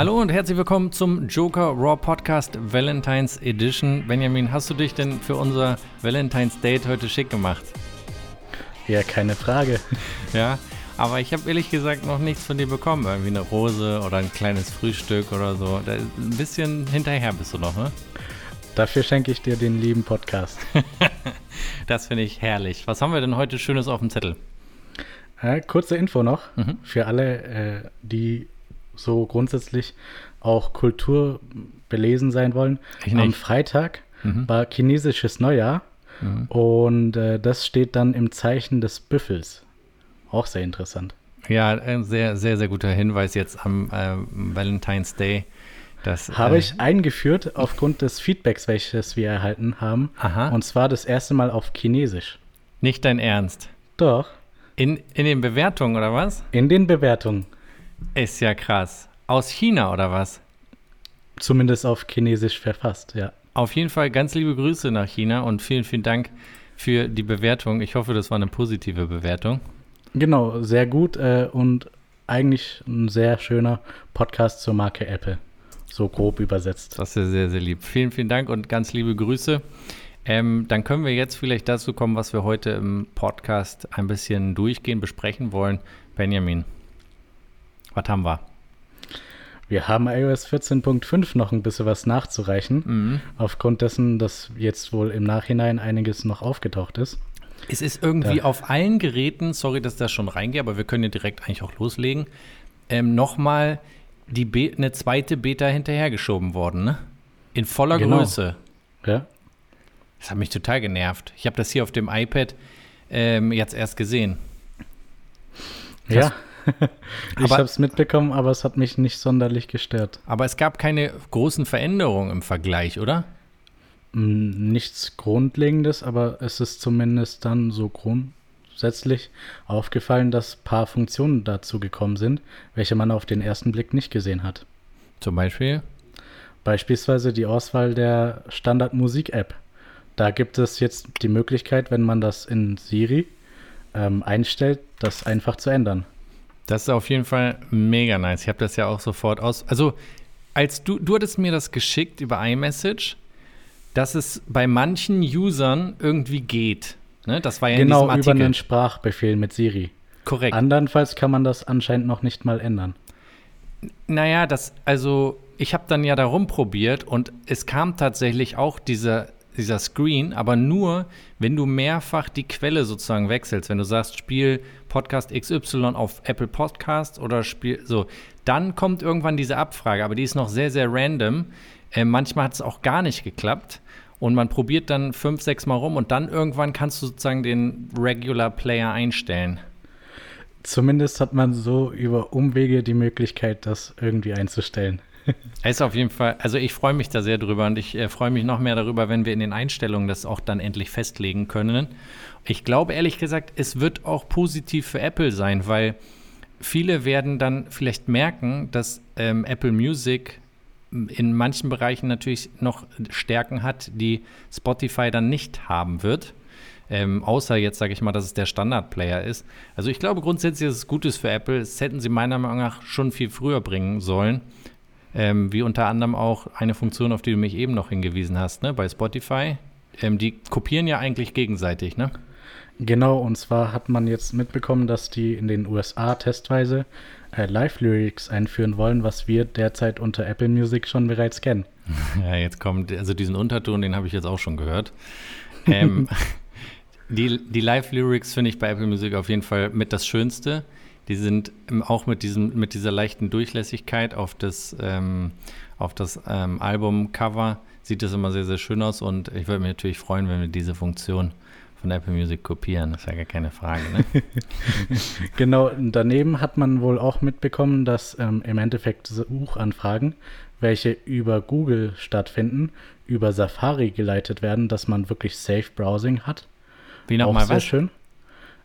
Hallo und herzlich willkommen zum Joker Raw Podcast Valentine's Edition. Benjamin, hast du dich denn für unser Valentine's Date heute schick gemacht? Ja, keine Frage. Ja, aber ich habe ehrlich gesagt noch nichts von dir bekommen. Irgendwie eine Rose oder ein kleines Frühstück oder so. Da, ein bisschen hinterher bist du noch, ne? Dafür schenke ich dir den lieben Podcast. das finde ich herrlich. Was haben wir denn heute Schönes auf dem Zettel? Äh, kurze Info noch mhm. für alle, äh, die so grundsätzlich auch Kultur belesen sein wollen. Am Freitag mhm. war chinesisches Neujahr mhm. und äh, das steht dann im Zeichen des Büffels. Auch sehr interessant. Ja, ein sehr, sehr, sehr guter Hinweis jetzt am äh, Valentine's Day. Das, Habe äh, ich eingeführt aufgrund des Feedbacks, welches wir erhalten haben. Aha. Und zwar das erste Mal auf Chinesisch. Nicht dein Ernst? Doch. In, in den Bewertungen oder was? In den Bewertungen. Ist ja krass. Aus China oder was? Zumindest auf Chinesisch verfasst, ja. Auf jeden Fall ganz liebe Grüße nach China und vielen, vielen Dank für die Bewertung. Ich hoffe, das war eine positive Bewertung. Genau, sehr gut äh, und eigentlich ein sehr schöner Podcast zur Marke Apple. So grob übersetzt. Das ist sehr, sehr lieb. Vielen, vielen Dank und ganz liebe Grüße. Ähm, dann können wir jetzt vielleicht dazu kommen, was wir heute im Podcast ein bisschen durchgehen, besprechen wollen. Benjamin, was haben wir? Wir haben iOS 14.5 noch ein bisschen was nachzureichen, mhm. aufgrund dessen, dass jetzt wohl im Nachhinein einiges noch aufgetaucht ist. Es ist irgendwie da. auf allen Geräten, sorry, dass das schon reingeht, aber wir können ja direkt eigentlich auch loslegen, ähm, nochmal eine zweite Beta hinterhergeschoben worden, ne? In voller genau. Größe. Ja. Das hat mich total genervt. Ich habe das hier auf dem iPad ähm, jetzt erst gesehen. Das ja ich habe es mitbekommen, aber es hat mich nicht sonderlich gestört. Aber es gab keine großen Veränderungen im Vergleich, oder? Nichts Grundlegendes, aber es ist zumindest dann so grundsätzlich aufgefallen, dass ein paar Funktionen dazu gekommen sind, welche man auf den ersten Blick nicht gesehen hat. Zum Beispiel? Beispielsweise die Auswahl der Standard-Musik-App. Da gibt es jetzt die Möglichkeit, wenn man das in Siri ähm, einstellt, das einfach zu ändern. Das ist auf jeden Fall mega nice. Ich habe das ja auch sofort aus. Also, als du, du hattest mir das geschickt über iMessage, dass es bei manchen Usern irgendwie geht. Ne? Das war ja genau in über einen Sprachbefehl mit Siri. Korrekt. Andernfalls kann man das anscheinend noch nicht mal ändern. Naja, das, also ich habe dann ja darum probiert und es kam tatsächlich auch dieser dieser Screen, aber nur, wenn du mehrfach die Quelle sozusagen wechselst. Wenn du sagst, spiel Podcast XY auf Apple Podcast oder spiel so, dann kommt irgendwann diese Abfrage, aber die ist noch sehr, sehr random. Äh, manchmal hat es auch gar nicht geklappt. Und man probiert dann fünf, sechs Mal rum und dann irgendwann kannst du sozusagen den Regular Player einstellen. Zumindest hat man so über Umwege die Möglichkeit, das irgendwie einzustellen. Ist auf jeden Fall, also ich freue mich da sehr drüber und ich äh, freue mich noch mehr darüber, wenn wir in den Einstellungen das auch dann endlich festlegen können. Ich glaube ehrlich gesagt, es wird auch positiv für Apple sein, weil viele werden dann vielleicht merken, dass ähm, Apple Music in manchen Bereichen natürlich noch Stärken hat, die Spotify dann nicht haben wird. Ähm, außer jetzt sage ich mal, dass es der Standard-Player ist. Also ich glaube grundsätzlich ist es Gutes für Apple. Das hätten sie meiner Meinung nach schon viel früher bringen sollen. Ähm, wie unter anderem auch eine Funktion, auf die du mich eben noch hingewiesen hast, ne, bei Spotify. Ähm, die kopieren ja eigentlich gegenseitig, ne? Genau, und zwar hat man jetzt mitbekommen, dass die in den USA testweise äh, Live-Lyrics einführen wollen, was wir derzeit unter Apple Music schon bereits kennen. Ja, jetzt kommt, also diesen Unterton, den habe ich jetzt auch schon gehört. Ähm, die die Live-Lyrics finde ich bei Apple Music auf jeden Fall mit das Schönste. Die sind auch mit, diesem, mit dieser leichten Durchlässigkeit auf das, ähm, auf das ähm, Albumcover sieht das immer sehr, sehr schön aus und ich würde mich natürlich freuen, wenn wir diese Funktion von Apple Music kopieren. Das ist ja gar keine Frage. Ne? genau, daneben hat man wohl auch mitbekommen, dass ähm, im Endeffekt Suchanfragen, welche über Google stattfinden, über Safari geleitet werden, dass man wirklich Safe Browsing hat. Wie nochmal was? schön.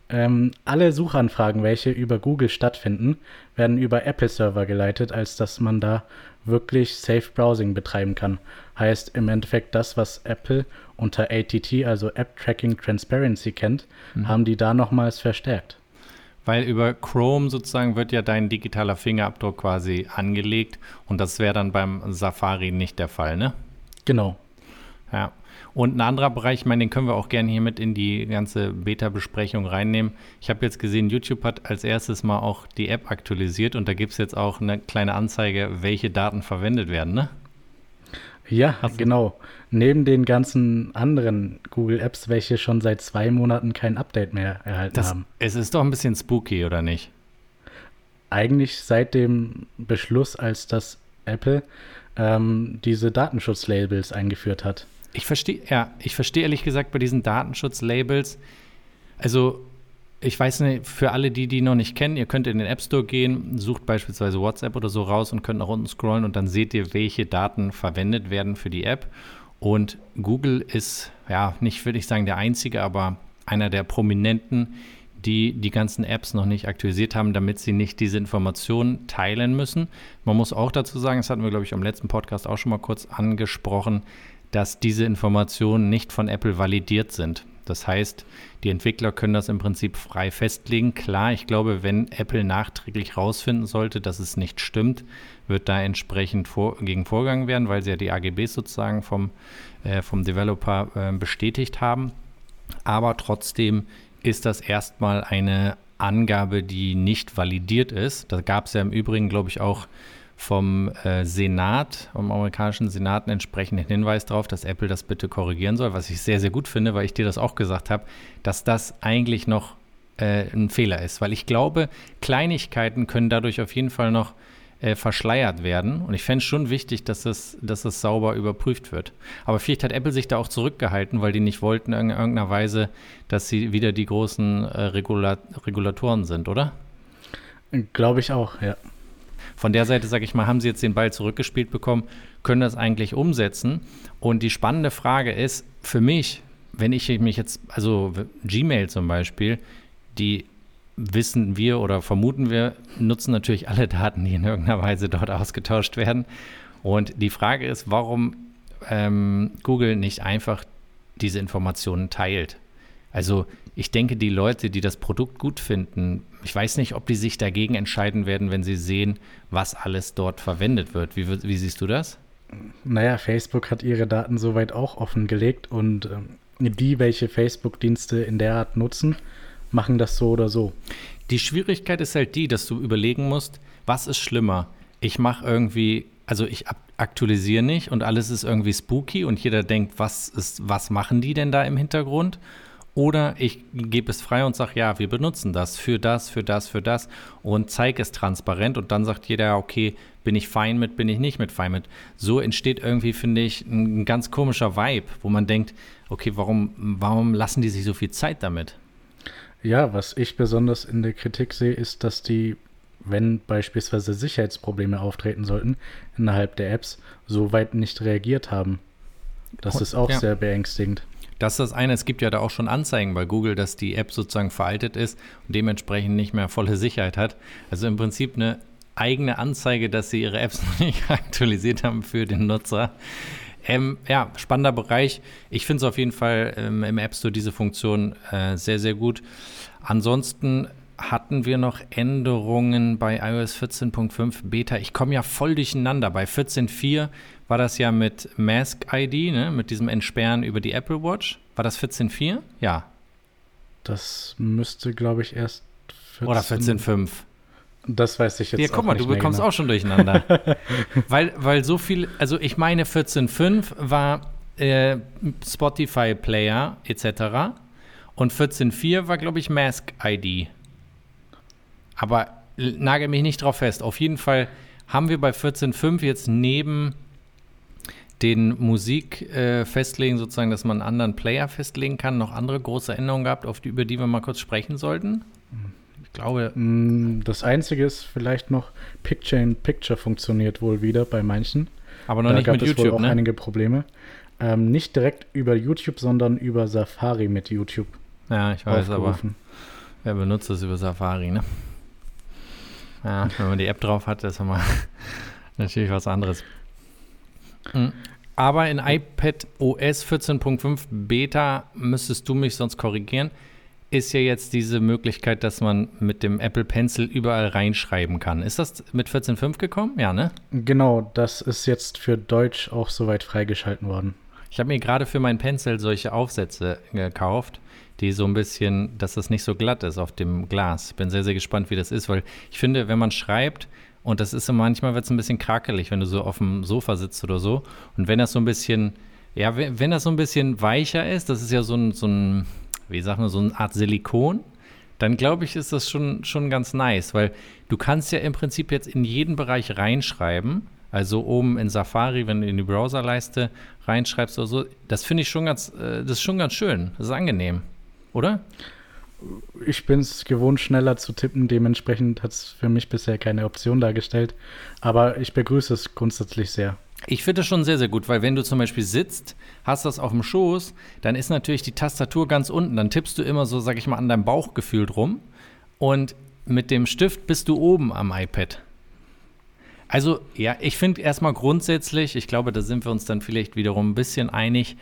Ähm, alle Suchanfragen, welche über Google stattfinden, werden über Apple-Server geleitet, als dass man da wirklich Safe Browsing betreiben kann. Heißt im Endeffekt das, was Apple unter ATT, also App Tracking Transparency kennt, mhm. haben die da nochmals verstärkt. Weil über Chrome sozusagen wird ja dein digitaler Fingerabdruck quasi angelegt und das wäre dann beim Safari nicht der Fall, ne? Genau. Ja. Und ein anderer Bereich, ich meine, den können wir auch gerne hier mit in die ganze Beta-Besprechung reinnehmen. Ich habe jetzt gesehen, YouTube hat als erstes mal auch die App aktualisiert und da gibt es jetzt auch eine kleine Anzeige, welche Daten verwendet werden, ne? Ja, Hast genau. Neben den ganzen anderen Google Apps, welche schon seit zwei Monaten kein Update mehr erhalten das, haben. Es ist doch ein bisschen spooky, oder nicht? Eigentlich seit dem Beschluss, als das Apple ähm, diese Datenschutzlabels eingeführt hat. Ich verstehe, ja, ich verstehe ehrlich gesagt bei diesen Datenschutzlabels, also ich weiß nicht, für alle, die die noch nicht kennen, ihr könnt in den App Store gehen, sucht beispielsweise WhatsApp oder so raus und könnt nach unten scrollen und dann seht ihr, welche Daten verwendet werden für die App. Und Google ist, ja, nicht würde ich sagen der einzige, aber einer der prominenten, die die ganzen Apps noch nicht aktualisiert haben, damit sie nicht diese Informationen teilen müssen. Man muss auch dazu sagen, das hatten wir, glaube ich, am letzten Podcast auch schon mal kurz angesprochen, dass diese Informationen nicht von Apple validiert sind. Das heißt, die Entwickler können das im Prinzip frei festlegen. Klar, ich glaube, wenn Apple nachträglich rausfinden sollte, dass es nicht stimmt, wird da entsprechend vor, gegen vorgegangen werden, weil sie ja die AGBs sozusagen vom, äh, vom Developer äh, bestätigt haben. Aber trotzdem ist das erstmal eine Angabe, die nicht validiert ist. Da gab es ja im Übrigen, glaube ich, auch vom äh, Senat, vom amerikanischen Senat einen entsprechenden Hinweis darauf, dass Apple das bitte korrigieren soll, was ich sehr, sehr gut finde, weil ich dir das auch gesagt habe, dass das eigentlich noch äh, ein Fehler ist. Weil ich glaube, Kleinigkeiten können dadurch auf jeden Fall noch äh, verschleiert werden. Und ich fände es schon wichtig, dass das, dass das sauber überprüft wird. Aber vielleicht hat Apple sich da auch zurückgehalten, weil die nicht wollten in irgendeiner Weise, dass sie wieder die großen äh, Regula Regulatoren sind, oder? Glaube ich auch, ja. Von der Seite, sage ich mal, haben sie jetzt den Ball zurückgespielt bekommen, können das eigentlich umsetzen. Und die spannende Frage ist für mich, wenn ich mich jetzt, also Gmail zum Beispiel, die wissen wir oder vermuten wir, nutzen natürlich alle Daten, die in irgendeiner Weise dort ausgetauscht werden. Und die Frage ist, warum ähm, Google nicht einfach diese Informationen teilt. Also ich denke, die Leute, die das Produkt gut finden, ich weiß nicht, ob die sich dagegen entscheiden werden, wenn sie sehen, was alles dort verwendet wird. Wie, wie siehst du das? Naja, Facebook hat ihre Daten soweit auch offengelegt und ähm, die, welche Facebook-Dienste in der Art nutzen, machen das so oder so. Die Schwierigkeit ist halt die, dass du überlegen musst, was ist schlimmer? Ich mache irgendwie, also ich aktualisiere nicht und alles ist irgendwie spooky und jeder denkt, was ist, was machen die denn da im Hintergrund? Oder ich gebe es frei und sage, ja, wir benutzen das für das, für das, für das und zeige es transparent und dann sagt jeder, okay, bin ich fein mit, bin ich nicht mit fein mit. So entsteht irgendwie, finde ich, ein ganz komischer Vibe, wo man denkt, okay, warum, warum lassen die sich so viel Zeit damit? Ja, was ich besonders in der Kritik sehe, ist, dass die, wenn beispielsweise Sicherheitsprobleme auftreten sollten, innerhalb der Apps so weit nicht reagiert haben. Das ist auch ja. sehr beängstigend. Das ist das eine. Es gibt ja da auch schon Anzeigen bei Google, dass die App sozusagen veraltet ist und dementsprechend nicht mehr volle Sicherheit hat. Also im Prinzip eine eigene Anzeige, dass sie ihre Apps noch nicht aktualisiert haben für den Nutzer. Ähm, ja, spannender Bereich. Ich finde es auf jeden Fall ähm, im App Store diese Funktion äh, sehr, sehr gut. Ansonsten hatten wir noch Änderungen bei iOS 14.5 Beta. Ich komme ja voll durcheinander. Bei 14.4 war das ja mit Mask ID, ne? mit diesem Entsperren über die Apple Watch. War das 14.4? Ja. Das müsste, glaube ich, erst 14. Oder 14.5. Das weiß ich jetzt Ja, guck mal, du bekommst genau. auch schon durcheinander. weil, weil so viel, also ich meine 14.5 war äh, Spotify Player etc. Und 14.4 war, glaube ich, Mask ID. Aber nagel mich nicht drauf fest. Auf jeden Fall haben wir bei 14.5 jetzt neben den Musik äh, festlegen, sozusagen, dass man einen anderen Player festlegen kann, noch andere große Änderungen gehabt, auf die, über die wir mal kurz sprechen sollten? Ich glaube. Mm, das Einzige ist vielleicht noch Picture in Picture funktioniert wohl wieder bei manchen. Aber noch da nicht mit YouTube, wohl auch ne? einige Probleme. Ähm, nicht direkt über YouTube, sondern über Safari mit YouTube. Ja, ich weiß, aber wer benutzt das über Safari, ne? Ja, wenn man die App drauf hat, ist immer natürlich was anderes. Mhm. Aber in iPad OS 14.5 Beta müsstest du mich sonst korrigieren. ist ja jetzt diese Möglichkeit, dass man mit dem Apple Pencil überall reinschreiben kann. Ist das mit 14.5 gekommen? Ja, ne? Genau, das ist jetzt für Deutsch auch soweit freigeschalten worden. Ich habe mir gerade für meinen Pencil solche Aufsätze gekauft, die so ein bisschen, dass das nicht so glatt ist auf dem Glas. Bin sehr, sehr gespannt, wie das ist, weil ich finde, wenn man schreibt, und das ist so manchmal wird es ein bisschen krakelig, wenn du so auf dem Sofa sitzt oder so. Und wenn das so ein bisschen, ja, wenn das so ein bisschen weicher ist, das ist ja so ein, so ein wie sagt man, so eine Art Silikon, dann glaube ich, ist das schon, schon ganz nice, weil du kannst ja im Prinzip jetzt in jeden Bereich reinschreiben. Also oben in Safari, wenn du in die Browserleiste reinschreibst oder so, das finde ich schon ganz, äh, das ist schon ganz schön. Das ist angenehm, oder? Ich bin es gewohnt, schneller zu tippen. Dementsprechend hat es für mich bisher keine Option dargestellt. Aber ich begrüße es grundsätzlich sehr. Ich finde das schon sehr, sehr gut, weil wenn du zum Beispiel sitzt, hast das auf dem Schoß, dann ist natürlich die Tastatur ganz unten. Dann tippst du immer so, sag ich mal, an deinem Bauchgefühl drum. Und mit dem Stift bist du oben am iPad. Also, ja, ich finde erstmal grundsätzlich, ich glaube, da sind wir uns dann vielleicht wiederum ein bisschen einig,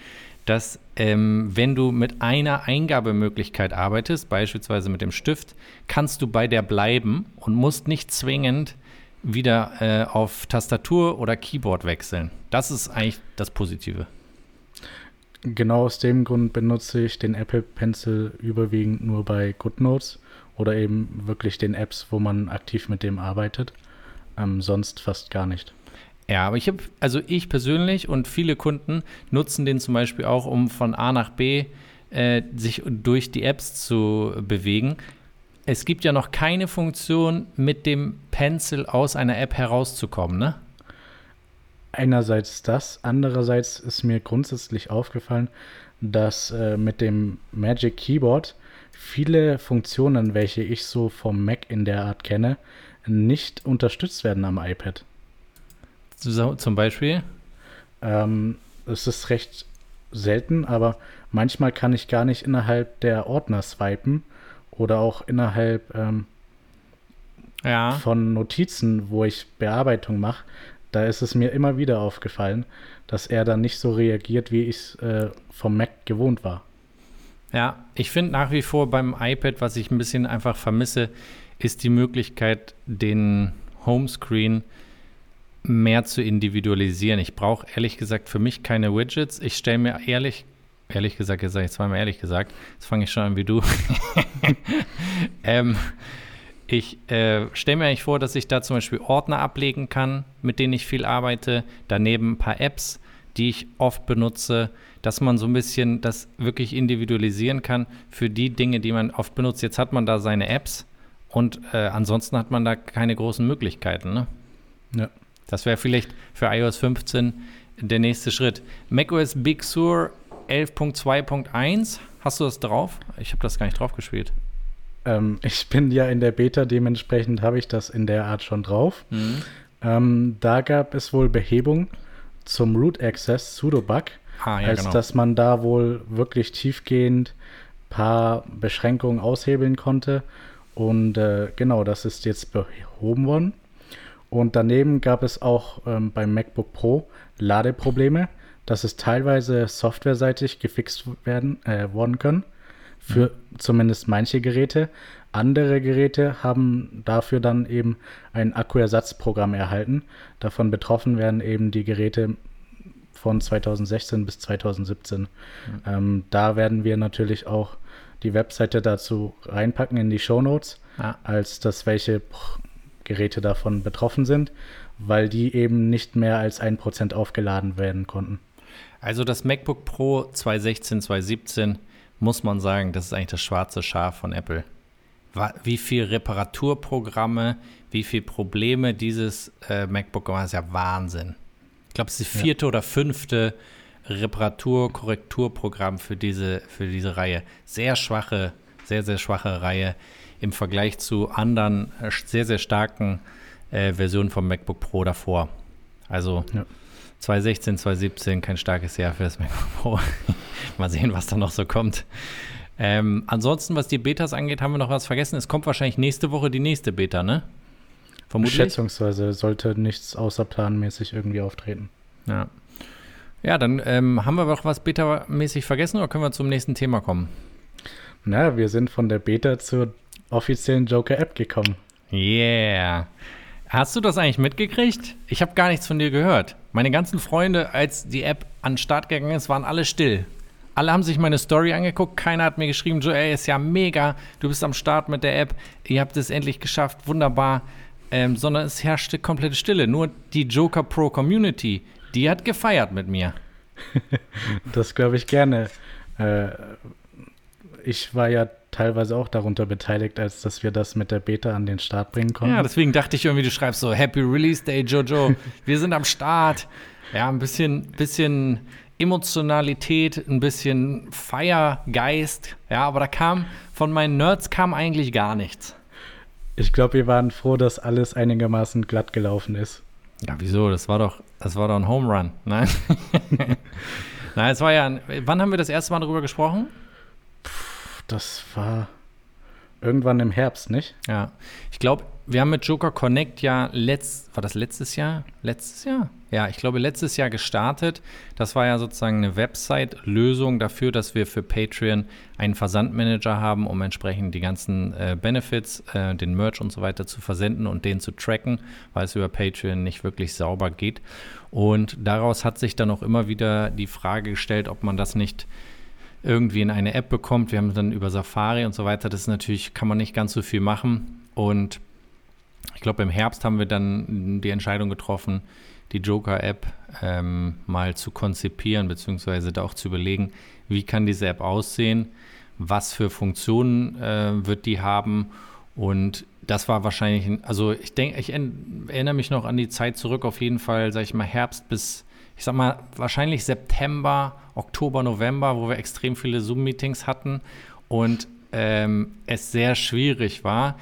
dass ähm, wenn du mit einer Eingabemöglichkeit arbeitest, beispielsweise mit dem Stift, kannst du bei der bleiben und musst nicht zwingend wieder äh, auf Tastatur oder Keyboard wechseln. Das ist eigentlich das Positive. Genau aus dem Grund benutze ich den Apple Pencil überwiegend nur bei GoodNotes oder eben wirklich den Apps, wo man aktiv mit dem arbeitet. Ähm, sonst fast gar nicht. Ja, aber ich habe, also ich persönlich und viele Kunden nutzen den zum Beispiel auch, um von A nach B äh, sich durch die Apps zu bewegen es gibt ja noch keine Funktion, mit dem Pencil aus einer App herauszukommen, ne? Einerseits das, andererseits ist mir grundsätzlich aufgefallen, dass äh, mit dem Magic Keyboard viele Funktionen, welche ich so vom Mac in der Art kenne, nicht unterstützt werden am iPad. So, zum Beispiel? Ähm, es ist recht selten, aber manchmal kann ich gar nicht innerhalb der Ordner swipen oder auch innerhalb ähm, ja. von Notizen, wo ich Bearbeitung mache, da ist es mir immer wieder aufgefallen, dass er dann nicht so reagiert, wie ich es äh, vom Mac gewohnt war. Ja, ich finde nach wie vor beim iPad, was ich ein bisschen einfach vermisse, ist die Möglichkeit, den Homescreen mehr zu individualisieren. Ich brauche ehrlich gesagt für mich keine Widgets. Ich stelle mir ehrlich ehrlich gesagt, jetzt sage ich zweimal ehrlich gesagt, jetzt fange ich schon an wie du. ähm, ich äh, stelle mir eigentlich vor, dass ich da zum Beispiel Ordner ablegen kann, mit denen ich viel arbeite, daneben ein paar Apps, die ich oft benutze, dass man so ein bisschen das wirklich individualisieren kann für die Dinge, die man oft benutzt. Jetzt hat man da seine Apps und äh, ansonsten hat man da keine großen Möglichkeiten. Ne? Ja. Das wäre vielleicht für iOS 15 der nächste Schritt. macOS Big Sur 11.2.1. Hast du das drauf? Ich habe das gar nicht drauf gespielt. Ähm, ich bin ja in der Beta, dementsprechend habe ich das in der Art schon drauf. Mhm. Ähm, da gab es wohl Behebung zum Root Access Pseudo-Bug, ah, ja, als genau. dass man da wohl wirklich tiefgehend paar Beschränkungen aushebeln konnte. Und äh, genau, das ist jetzt behoben worden. Und daneben gab es auch ähm, beim MacBook Pro Ladeprobleme dass es teilweise softwareseitig gefixt werden, äh, worden können. Für mhm. zumindest manche Geräte. Andere Geräte haben dafür dann eben ein Akkuersatzprogramm erhalten. Davon betroffen werden eben die Geräte von 2016 bis 2017. Mhm. Ähm, da werden wir natürlich auch die Webseite dazu reinpacken in die Show Notes, ah. als dass welche Geräte davon betroffen sind, weil die eben nicht mehr als ein Prozent aufgeladen werden konnten. Also das MacBook Pro 2016, 2017 muss man sagen, das ist eigentlich das schwarze Schaf von Apple. Wie viele Reparaturprogramme, wie viele Probleme dieses äh, MacBook hat, ist ja Wahnsinn. Ich glaube, es ist das vierte ja. oder fünfte Reparatur-Korrekturprogramm für diese, für diese Reihe. Sehr schwache, sehr, sehr schwache Reihe im Vergleich zu anderen äh, sehr, sehr starken äh, Versionen vom MacBook Pro davor. Also ja. 2016, 2017, kein starkes Jahr für das MacBook Pro. Mal sehen, was da noch so kommt. Ähm, ansonsten, was die Betas angeht, haben wir noch was vergessen. Es kommt wahrscheinlich nächste Woche die nächste Beta, ne? Vermutlich. Schätzungsweise sollte nichts außerplanmäßig irgendwie auftreten. Ja. Ja, dann ähm, haben wir noch was beta-mäßig vergessen oder können wir zum nächsten Thema kommen? Na, wir sind von der Beta zur offiziellen Joker-App gekommen. Yeah. Hast du das eigentlich mitgekriegt? Ich habe gar nichts von dir gehört. Meine ganzen Freunde, als die App an den Start gegangen ist, waren alle still. Alle haben sich meine Story angeguckt. Keiner hat mir geschrieben, Joel ist ja mega. Du bist am Start mit der App. Ihr habt es endlich geschafft. Wunderbar. Ähm, sondern es herrschte komplette Stille. Nur die Joker Pro Community, die hat gefeiert mit mir. das glaube ich gerne. Äh, ich war ja teilweise auch darunter beteiligt, als dass wir das mit der Beta an den Start bringen konnten. Ja, deswegen dachte ich irgendwie, du schreibst so Happy Release Day, Jojo. Wir sind am Start. Ja, ein bisschen, bisschen Emotionalität, ein bisschen Feiergeist. Ja, aber da kam von meinen Nerds kam eigentlich gar nichts. Ich glaube, wir waren froh, dass alles einigermaßen glatt gelaufen ist. Ja, wieso? Das war doch, das war doch ein Home Run. Nein. Nein, es war ja. Ein, wann haben wir das erste Mal darüber gesprochen? Das war irgendwann im Herbst, nicht? Ja. Ich glaube, wir haben mit Joker Connect ja letzt, war das letztes Jahr? Letztes Jahr? Ja, ich glaube, letztes Jahr gestartet. Das war ja sozusagen eine Website-Lösung dafür, dass wir für Patreon einen Versandmanager haben, um entsprechend die ganzen äh, Benefits, äh, den Merch und so weiter zu versenden und den zu tracken, weil es über Patreon nicht wirklich sauber geht. Und daraus hat sich dann auch immer wieder die Frage gestellt, ob man das nicht irgendwie in eine App bekommt. Wir haben dann über Safari und so weiter. Das ist natürlich, kann man nicht ganz so viel machen. Und ich glaube, im Herbst haben wir dann die Entscheidung getroffen, die Joker-App ähm, mal zu konzipieren, beziehungsweise da auch zu überlegen, wie kann diese App aussehen, was für Funktionen äh, wird die haben. Und das war wahrscheinlich, also ich denke, ich erinnere mich noch an die Zeit zurück, auf jeden Fall, sage ich mal, Herbst bis ich sag mal, wahrscheinlich September, Oktober, November, wo wir extrem viele Zoom-Meetings hatten und ähm, es sehr schwierig war.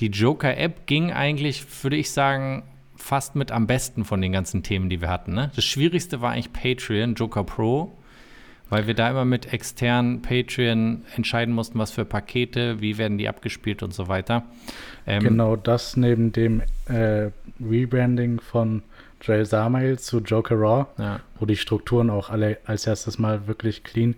Die Joker-App ging eigentlich, würde ich sagen, fast mit am besten von den ganzen Themen, die wir hatten. Ne? Das Schwierigste war eigentlich Patreon, Joker Pro, weil wir da immer mit externen Patreon entscheiden mussten, was für Pakete, wie werden die abgespielt und so weiter. Ähm, genau das neben dem äh, Rebranding von Joel Samael zu Joker Raw, ja. wo die Strukturen auch alle als erstes Mal wirklich clean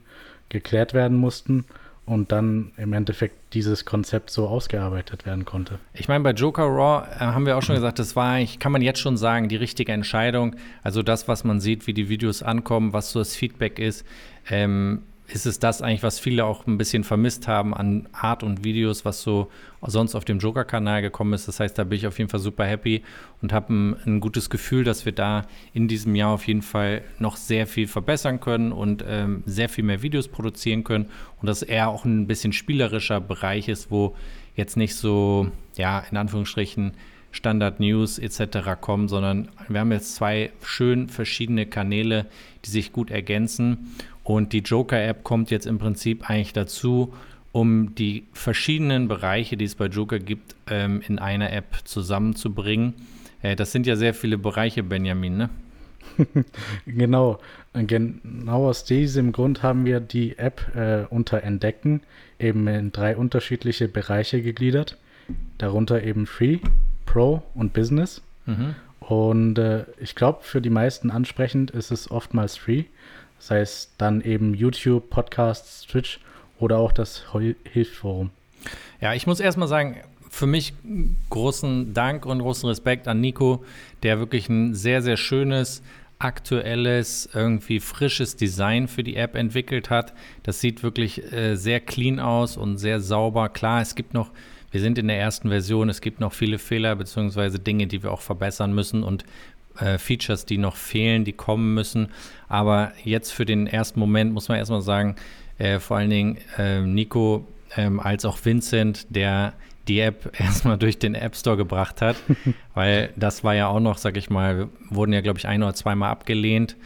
geklärt werden mussten und dann im Endeffekt dieses Konzept so ausgearbeitet werden konnte. Ich meine, bei Joker Raw äh, haben wir auch schon gesagt, das war eigentlich, kann man jetzt schon sagen, die richtige Entscheidung. Also das, was man sieht, wie die Videos ankommen, was so das Feedback ist. Ähm, ist es das eigentlich, was viele auch ein bisschen vermisst haben an Art und Videos, was so sonst auf dem Joker-Kanal gekommen ist. Das heißt, da bin ich auf jeden Fall super happy und habe ein, ein, gutes Gefühl, dass wir da in diesem Jahr auf jeden Fall noch sehr viel verbessern können und ähm, sehr viel mehr Videos produzieren können und dass eher auch ein bisschen spielerischer Bereich ist, wo jetzt nicht so, ja, in Anführungsstrichen, Standard News etc. kommen, sondern wir haben jetzt zwei schön verschiedene Kanäle, die sich gut ergänzen und die Joker-App kommt jetzt im Prinzip eigentlich dazu, um die verschiedenen Bereiche, die es bei Joker gibt, ähm, in einer App zusammenzubringen. Äh, das sind ja sehr viele Bereiche, Benjamin, ne? genau. Genau aus diesem Grund haben wir die App äh, unter Entdecken eben in drei unterschiedliche Bereiche gegliedert. Darunter eben Free, Pro und Business. Mhm. Und äh, ich glaube, für die meisten ansprechend ist es oftmals Free. Das heißt dann eben YouTube, Podcasts, Twitch oder auch das Hilfsforum. Ja, ich muss erstmal sagen, für mich großen Dank und großen Respekt an Nico, der wirklich ein sehr, sehr schönes, aktuelles, irgendwie frisches Design für die App entwickelt hat. Das sieht wirklich äh, sehr clean aus und sehr sauber. Klar, es gibt noch, wir sind in der ersten Version, es gibt noch viele Fehler bzw. Dinge, die wir auch verbessern müssen und äh, Features, die noch fehlen, die kommen müssen. Aber jetzt für den ersten Moment muss man erstmal sagen, äh, vor allen Dingen äh, Nico ähm, als auch Vincent, der die App erstmal durch den App Store gebracht hat, weil das war ja auch noch, sag ich mal, wurden ja, glaube ich, ein oder zweimal abgelehnt,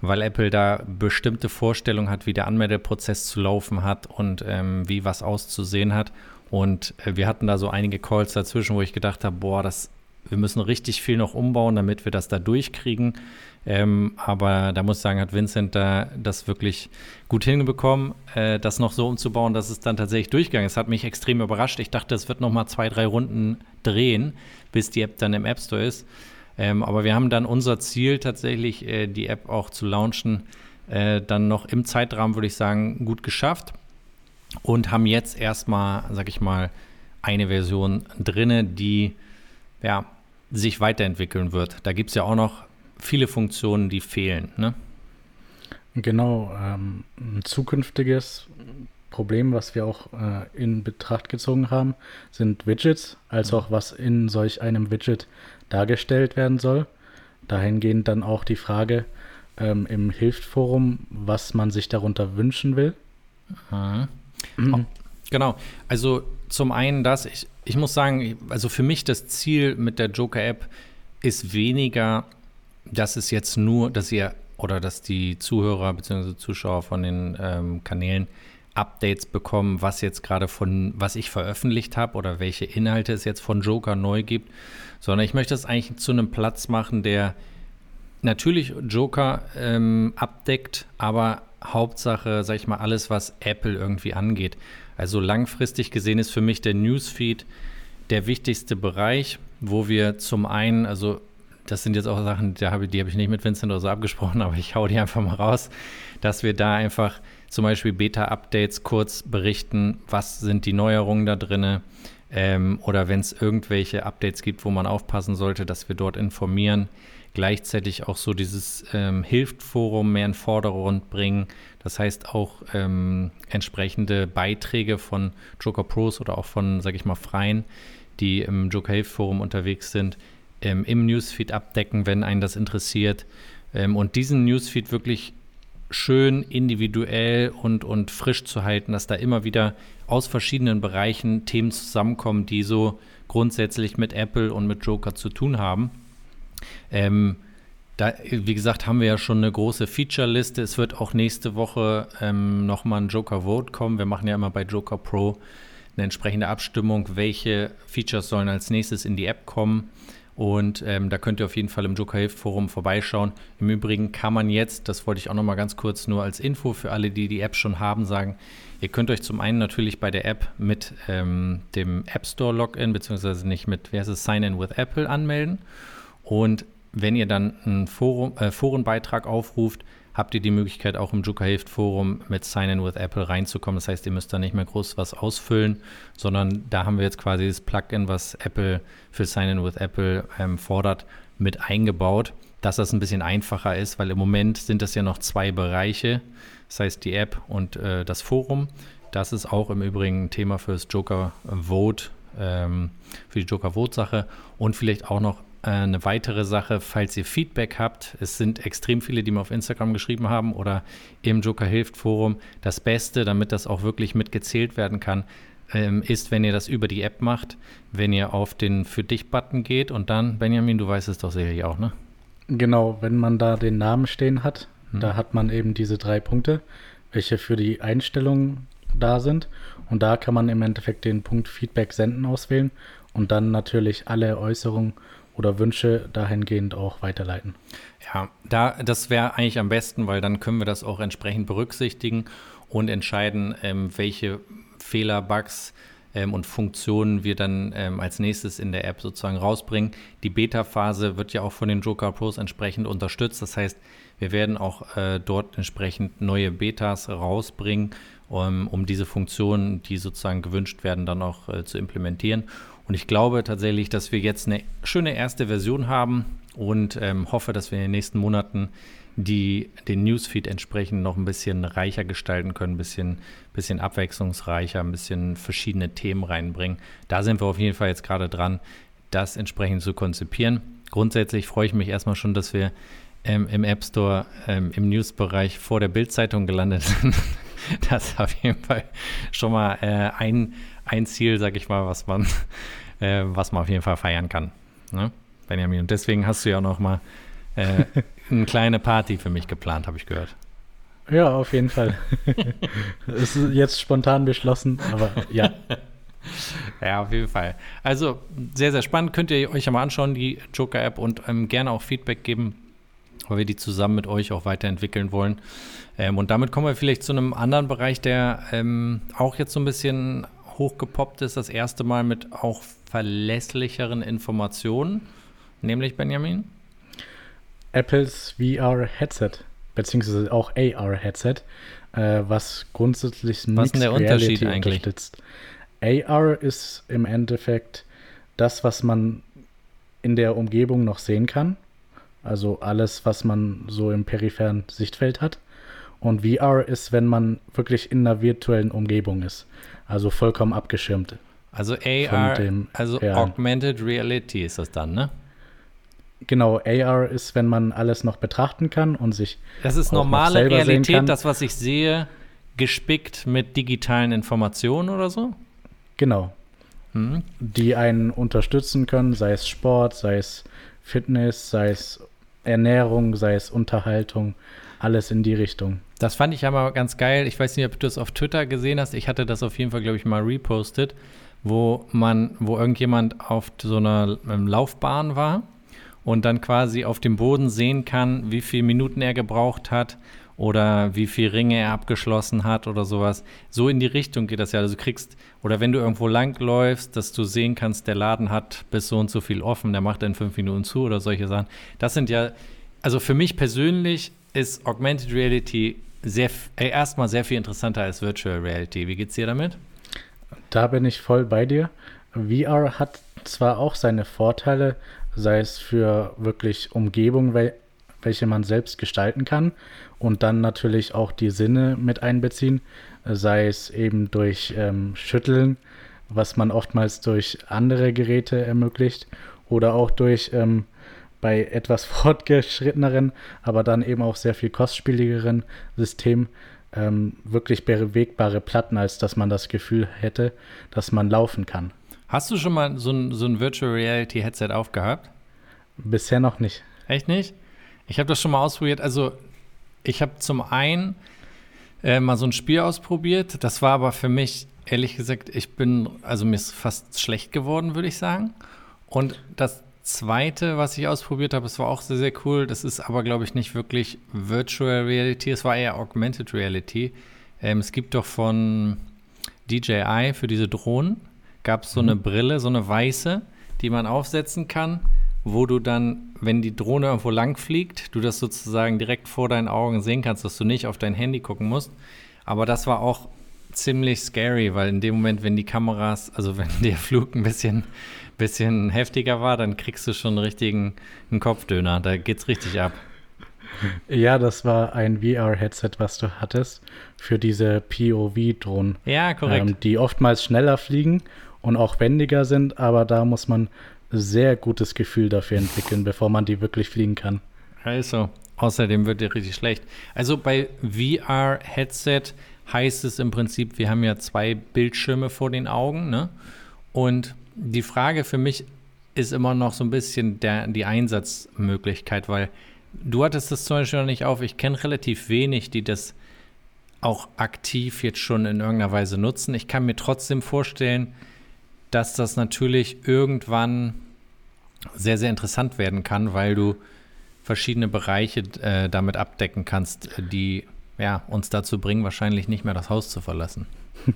weil Apple da bestimmte Vorstellungen hat, wie der Anmeldeprozess zu laufen hat und ähm, wie was auszusehen hat. Und äh, wir hatten da so einige Calls dazwischen, wo ich gedacht habe, boah, das wir müssen richtig viel noch umbauen, damit wir das da durchkriegen. Ähm, aber da muss ich sagen, hat Vincent da das wirklich gut hinbekommen, äh, das noch so umzubauen, dass es dann tatsächlich durchgegangen ist. Hat mich extrem überrascht. Ich dachte, es wird noch mal zwei, drei Runden drehen, bis die App dann im App Store ist. Ähm, aber wir haben dann unser Ziel tatsächlich, äh, die App auch zu launchen, äh, dann noch im Zeitrahmen, würde ich sagen, gut geschafft. und haben jetzt erstmal, sag ich mal, eine Version drinne, die ja, sich weiterentwickeln wird. Da gibt es ja auch noch viele Funktionen, die fehlen. Ne? Genau, ähm, ein zukünftiges Problem, was wir auch äh, in Betracht gezogen haben, sind Widgets, als auch was in solch einem Widget dargestellt werden soll. Dahingehend dann auch die Frage ähm, im Hilftforum, was man sich darunter wünschen will. Mhm. Mhm. Genau, also zum einen das, ich, ich muss sagen, also für mich das Ziel mit der Joker-App ist weniger, dass es jetzt nur, dass ihr oder dass die Zuhörer bzw. Zuschauer von den ähm, Kanälen Updates bekommen, was jetzt gerade von, was ich veröffentlicht habe oder welche Inhalte es jetzt von Joker neu gibt, sondern ich möchte es eigentlich zu einem Platz machen, der natürlich Joker ähm, abdeckt, aber Hauptsache, sag ich mal, alles, was Apple irgendwie angeht. Also langfristig gesehen ist für mich der Newsfeed der wichtigste Bereich, wo wir zum einen, also das sind jetzt auch Sachen, die habe, ich nicht mit Vincent oder so abgesprochen, aber ich hau die einfach mal raus, dass wir da einfach zum Beispiel Beta-Updates kurz berichten, was sind die Neuerungen da drin ähm, oder wenn es irgendwelche Updates gibt, wo man aufpassen sollte, dass wir dort informieren. Gleichzeitig auch so dieses ähm, Hilft-Forum mehr in Vordergrund bringen. Das heißt auch ähm, entsprechende Beiträge von Joker Pros oder auch von, sage ich mal, Freien, die im Joker Hilft-Forum unterwegs sind, ähm, im Newsfeed abdecken, wenn einen das interessiert. Ähm, und diesen Newsfeed wirklich schön individuell und, und frisch zu halten, dass da immer wieder aus verschiedenen Bereichen Themen zusammenkommen, die so grundsätzlich mit Apple und mit Joker zu tun haben. Ähm, da, wie gesagt, haben wir ja schon eine große Feature-Liste. Es wird auch nächste Woche ähm, nochmal ein Joker Vote kommen. Wir machen ja immer bei Joker Pro eine entsprechende Abstimmung, welche Features sollen als nächstes in die App kommen. Und ähm, da könnt ihr auf jeden Fall im Joker Hilf Forum vorbeischauen. Im Übrigen kann man jetzt, das wollte ich auch noch mal ganz kurz nur als Info für alle, die die App schon haben, sagen, ihr könnt euch zum einen natürlich bei der App mit ähm, dem App Store Login, beziehungsweise nicht mit, wie heißt es, Sign in with Apple anmelden. Und wenn ihr dann einen Forum, äh, Forenbeitrag aufruft, habt ihr die Möglichkeit, auch im Juka Hilft Forum mit Sign-in with Apple reinzukommen. Das heißt, ihr müsst da nicht mehr groß was ausfüllen, sondern da haben wir jetzt quasi das Plugin, was Apple für Sign-in with Apple ähm, fordert, mit eingebaut, dass das ein bisschen einfacher ist, weil im Moment sind das ja noch zwei Bereiche, das heißt die App und äh, das Forum. Das ist auch im Übrigen ein Thema fürs Joker Vote, ähm, für die Joker Vote Sache und vielleicht auch noch eine weitere Sache, falls ihr Feedback habt, es sind extrem viele, die mir auf Instagram geschrieben haben oder im Joker Hilft Forum. Das Beste, damit das auch wirklich mitgezählt werden kann, ähm, ist, wenn ihr das über die App macht, wenn ihr auf den Für dich-Button geht und dann, Benjamin, du weißt es doch sicherlich auch, ne? Genau, wenn man da den Namen stehen hat, hm. da hat man eben diese drei Punkte, welche für die Einstellungen da sind. Und da kann man im Endeffekt den Punkt Feedback senden auswählen und dann natürlich alle Äußerungen oder Wünsche dahingehend auch weiterleiten. Ja, da, das wäre eigentlich am besten, weil dann können wir das auch entsprechend berücksichtigen und entscheiden, ähm, welche Fehler, Bugs ähm, und Funktionen wir dann ähm, als nächstes in der App sozusagen rausbringen. Die Beta-Phase wird ja auch von den Joker Pros entsprechend unterstützt. Das heißt, wir werden auch äh, dort entsprechend neue Betas rausbringen, um, um, diese Funktionen, die sozusagen gewünscht werden, dann auch äh, zu implementieren. Und ich glaube tatsächlich, dass wir jetzt eine schöne erste Version haben und ähm, hoffe, dass wir in den nächsten Monaten die, den Newsfeed entsprechend noch ein bisschen reicher gestalten können, ein bisschen, bisschen abwechslungsreicher, ein bisschen verschiedene Themen reinbringen. Da sind wir auf jeden Fall jetzt gerade dran, das entsprechend zu konzipieren. Grundsätzlich freue ich mich erstmal schon, dass wir ähm, im App Store ähm, im News-Bereich vor der Bildzeitung gelandet sind. das ist auf jeden Fall schon mal äh, ein ein Ziel, sag ich mal, was man, äh, was man auf jeden Fall feiern kann. Ne? Benjamin. Und deswegen hast du ja noch mal äh, eine kleine Party für mich geplant, habe ich gehört. Ja, auf jeden Fall. Es ist jetzt spontan beschlossen, aber ja. Ja, auf jeden Fall. Also sehr, sehr spannend. Könnt ihr euch ja mal anschauen, die Joker-App, und ähm, gerne auch Feedback geben, weil wir die zusammen mit euch auch weiterentwickeln wollen. Ähm, und damit kommen wir vielleicht zu einem anderen Bereich, der ähm, auch jetzt so ein bisschen hochgepoppt ist, das erste Mal mit auch verlässlicheren Informationen, nämlich Benjamin? Apples VR Headset. beziehungsweise auch AR-Headset, äh, was grundsätzlich was ist der Unterschied eigentlich? unterstützt. AR ist im Endeffekt das, was man in der Umgebung noch sehen kann. Also alles, was man so im peripheren Sichtfeld hat. Und VR ist, wenn man wirklich in einer virtuellen Umgebung ist. Also vollkommen abgeschirmt. Also AR, also ja. Augmented Reality ist das dann, ne? Genau, AR ist, wenn man alles noch betrachten kann und sich. Das ist normale Realität, das, was ich sehe, gespickt mit digitalen Informationen oder so? Genau. Mhm. Die einen unterstützen können, sei es Sport, sei es Fitness, sei es Ernährung, sei es Unterhaltung, alles in die Richtung. Das fand ich aber ganz geil. Ich weiß nicht, ob du das auf Twitter gesehen hast. Ich hatte das auf jeden Fall, glaube ich, mal repostet, wo man, wo irgendjemand auf so einer ähm, Laufbahn war und dann quasi auf dem Boden sehen kann, wie viele Minuten er gebraucht hat oder wie viele Ringe er abgeschlossen hat oder sowas. So in die Richtung geht das ja. Also du kriegst, oder wenn du irgendwo langläufst, dass du sehen kannst, der Laden hat bis so und so viel offen, der macht in fünf Minuten zu oder solche Sachen. Das sind ja, also für mich persönlich ist Augmented Reality sehr, äh, erstmal sehr viel interessanter als Virtual Reality. Wie geht's dir damit? Da bin ich voll bei dir. VR hat zwar auch seine Vorteile, sei es für wirklich Umgebung, wel welche man selbst gestalten kann und dann natürlich auch die Sinne mit einbeziehen, sei es eben durch ähm, Schütteln, was man oftmals durch andere Geräte ermöglicht oder auch durch ähm, bei etwas fortgeschritteneren, aber dann eben auch sehr viel kostspieligeren Systemen ähm, wirklich bewegbare Platten, als dass man das Gefühl hätte, dass man laufen kann. Hast du schon mal so ein, so ein Virtual Reality Headset aufgehabt? Bisher noch nicht. Echt nicht? Ich habe das schon mal ausprobiert. Also, ich habe zum einen äh, mal so ein Spiel ausprobiert. Das war aber für mich, ehrlich gesagt, ich bin, also mir ist fast schlecht geworden, würde ich sagen. Und das zweite, was ich ausprobiert habe, es war auch sehr, sehr cool. Das ist aber, glaube ich, nicht wirklich Virtual Reality. Es war eher Augmented Reality. Ähm, es gibt doch von DJI für diese Drohnen, gab es so mhm. eine Brille, so eine weiße, die man aufsetzen kann wo du dann, wenn die Drohne irgendwo lang fliegt, du das sozusagen direkt vor deinen Augen sehen kannst, dass du nicht auf dein Handy gucken musst. Aber das war auch ziemlich scary, weil in dem Moment, wenn die Kameras, also wenn der Flug ein bisschen, bisschen heftiger war, dann kriegst du schon einen richtigen einen Kopfdöner. Da geht's richtig ab. Ja, das war ein VR-Headset, was du hattest für diese POV-Drohnen. Ja, korrekt. Ähm, die oftmals schneller fliegen und auch wendiger sind, aber da muss man sehr gutes Gefühl dafür entwickeln, bevor man die wirklich fliegen kann. Also, außerdem wird dir richtig schlecht. Also bei VR-Headset heißt es im Prinzip, wir haben ja zwei Bildschirme vor den Augen, ne? Und die Frage für mich ist immer noch so ein bisschen der, die Einsatzmöglichkeit, weil du hattest das zum Beispiel noch nicht auf. Ich kenne relativ wenig, die das auch aktiv jetzt schon in irgendeiner Weise nutzen. Ich kann mir trotzdem vorstellen, dass das natürlich irgendwann sehr, sehr interessant werden kann, weil du verschiedene Bereiche äh, damit abdecken kannst, die ja, uns dazu bringen, wahrscheinlich nicht mehr das Haus zu verlassen.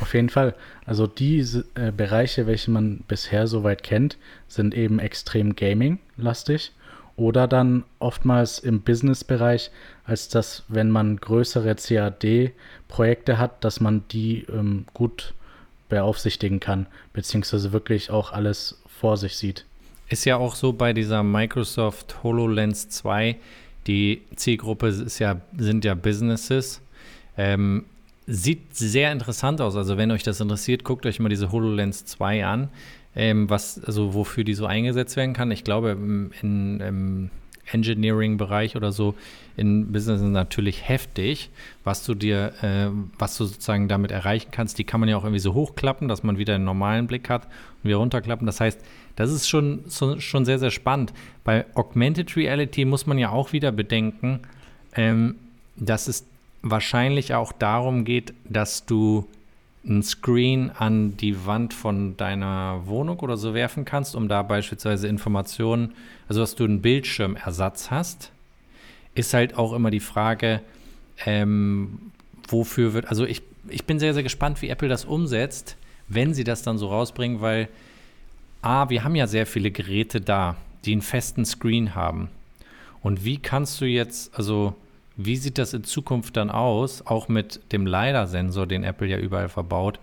Auf jeden Fall. Also diese äh, Bereiche, welche man bisher soweit kennt, sind eben extrem Gaming-lastig oder dann oftmals im Business-Bereich, als dass, wenn man größere CAD-Projekte hat, dass man die ähm, gut beaufsichtigen kann, beziehungsweise wirklich auch alles vor sich sieht. Ist ja auch so bei dieser Microsoft HoloLens 2, die Zielgruppe ja, sind ja Businesses. Ähm, sieht sehr interessant aus. Also, wenn euch das interessiert, guckt euch mal diese HoloLens 2 an, ähm, was, also wofür die so eingesetzt werden kann. Ich glaube, in, in, im Engineering-Bereich oder so in Business natürlich heftig, was du dir, äh, was du sozusagen damit erreichen kannst. Die kann man ja auch irgendwie so hochklappen, dass man wieder einen normalen Blick hat und wieder runterklappen. Das heißt, das ist schon, so, schon sehr, sehr spannend. Bei Augmented Reality muss man ja auch wieder bedenken, ähm, dass es wahrscheinlich auch darum geht, dass du ein Screen an die Wand von deiner Wohnung oder so werfen kannst, um da beispielsweise Informationen, also dass du einen Bildschirmersatz hast, ist halt auch immer die Frage, ähm, wofür wird, also ich, ich bin sehr, sehr gespannt, wie Apple das umsetzt, wenn sie das dann so rausbringen, weil A, wir haben ja sehr viele Geräte da, die einen festen Screen haben. Und wie kannst du jetzt, also wie sieht das in Zukunft dann aus, auch mit dem LiDAR-Sensor, den Apple ja überall verbaut,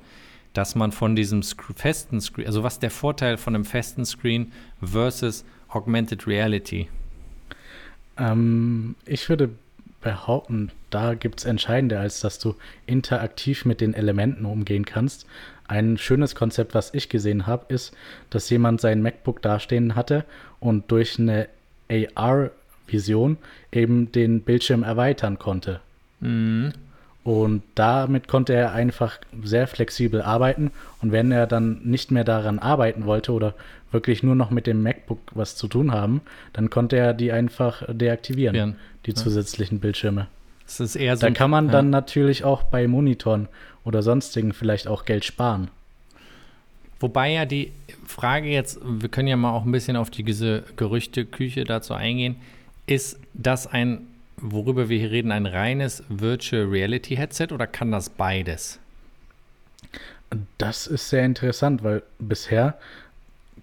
dass man von diesem festen Screen, also was der Vorteil von einem festen Screen versus Augmented Reality? Ähm, ich würde behaupten, da gibt es entscheidender, als dass du interaktiv mit den Elementen umgehen kannst. Ein schönes Konzept, was ich gesehen habe, ist, dass jemand sein MacBook dastehen hatte und durch eine AR-Vision eben den Bildschirm erweitern konnte. Mhm. Und damit konnte er einfach sehr flexibel arbeiten. Und wenn er dann nicht mehr daran arbeiten wollte oder wirklich nur noch mit dem MacBook was zu tun haben, dann konnte er die einfach deaktivieren, ja. die zusätzlichen Bildschirme. Das ist eher so da kann man ja. dann natürlich auch bei Monitoren oder sonstigen vielleicht auch Geld sparen. Wobei ja die Frage jetzt, wir können ja mal auch ein bisschen auf diese Gerüchteküche dazu eingehen, ist das ein worüber wir hier reden, ein reines Virtual Reality Headset oder kann das beides? Das ist sehr interessant, weil bisher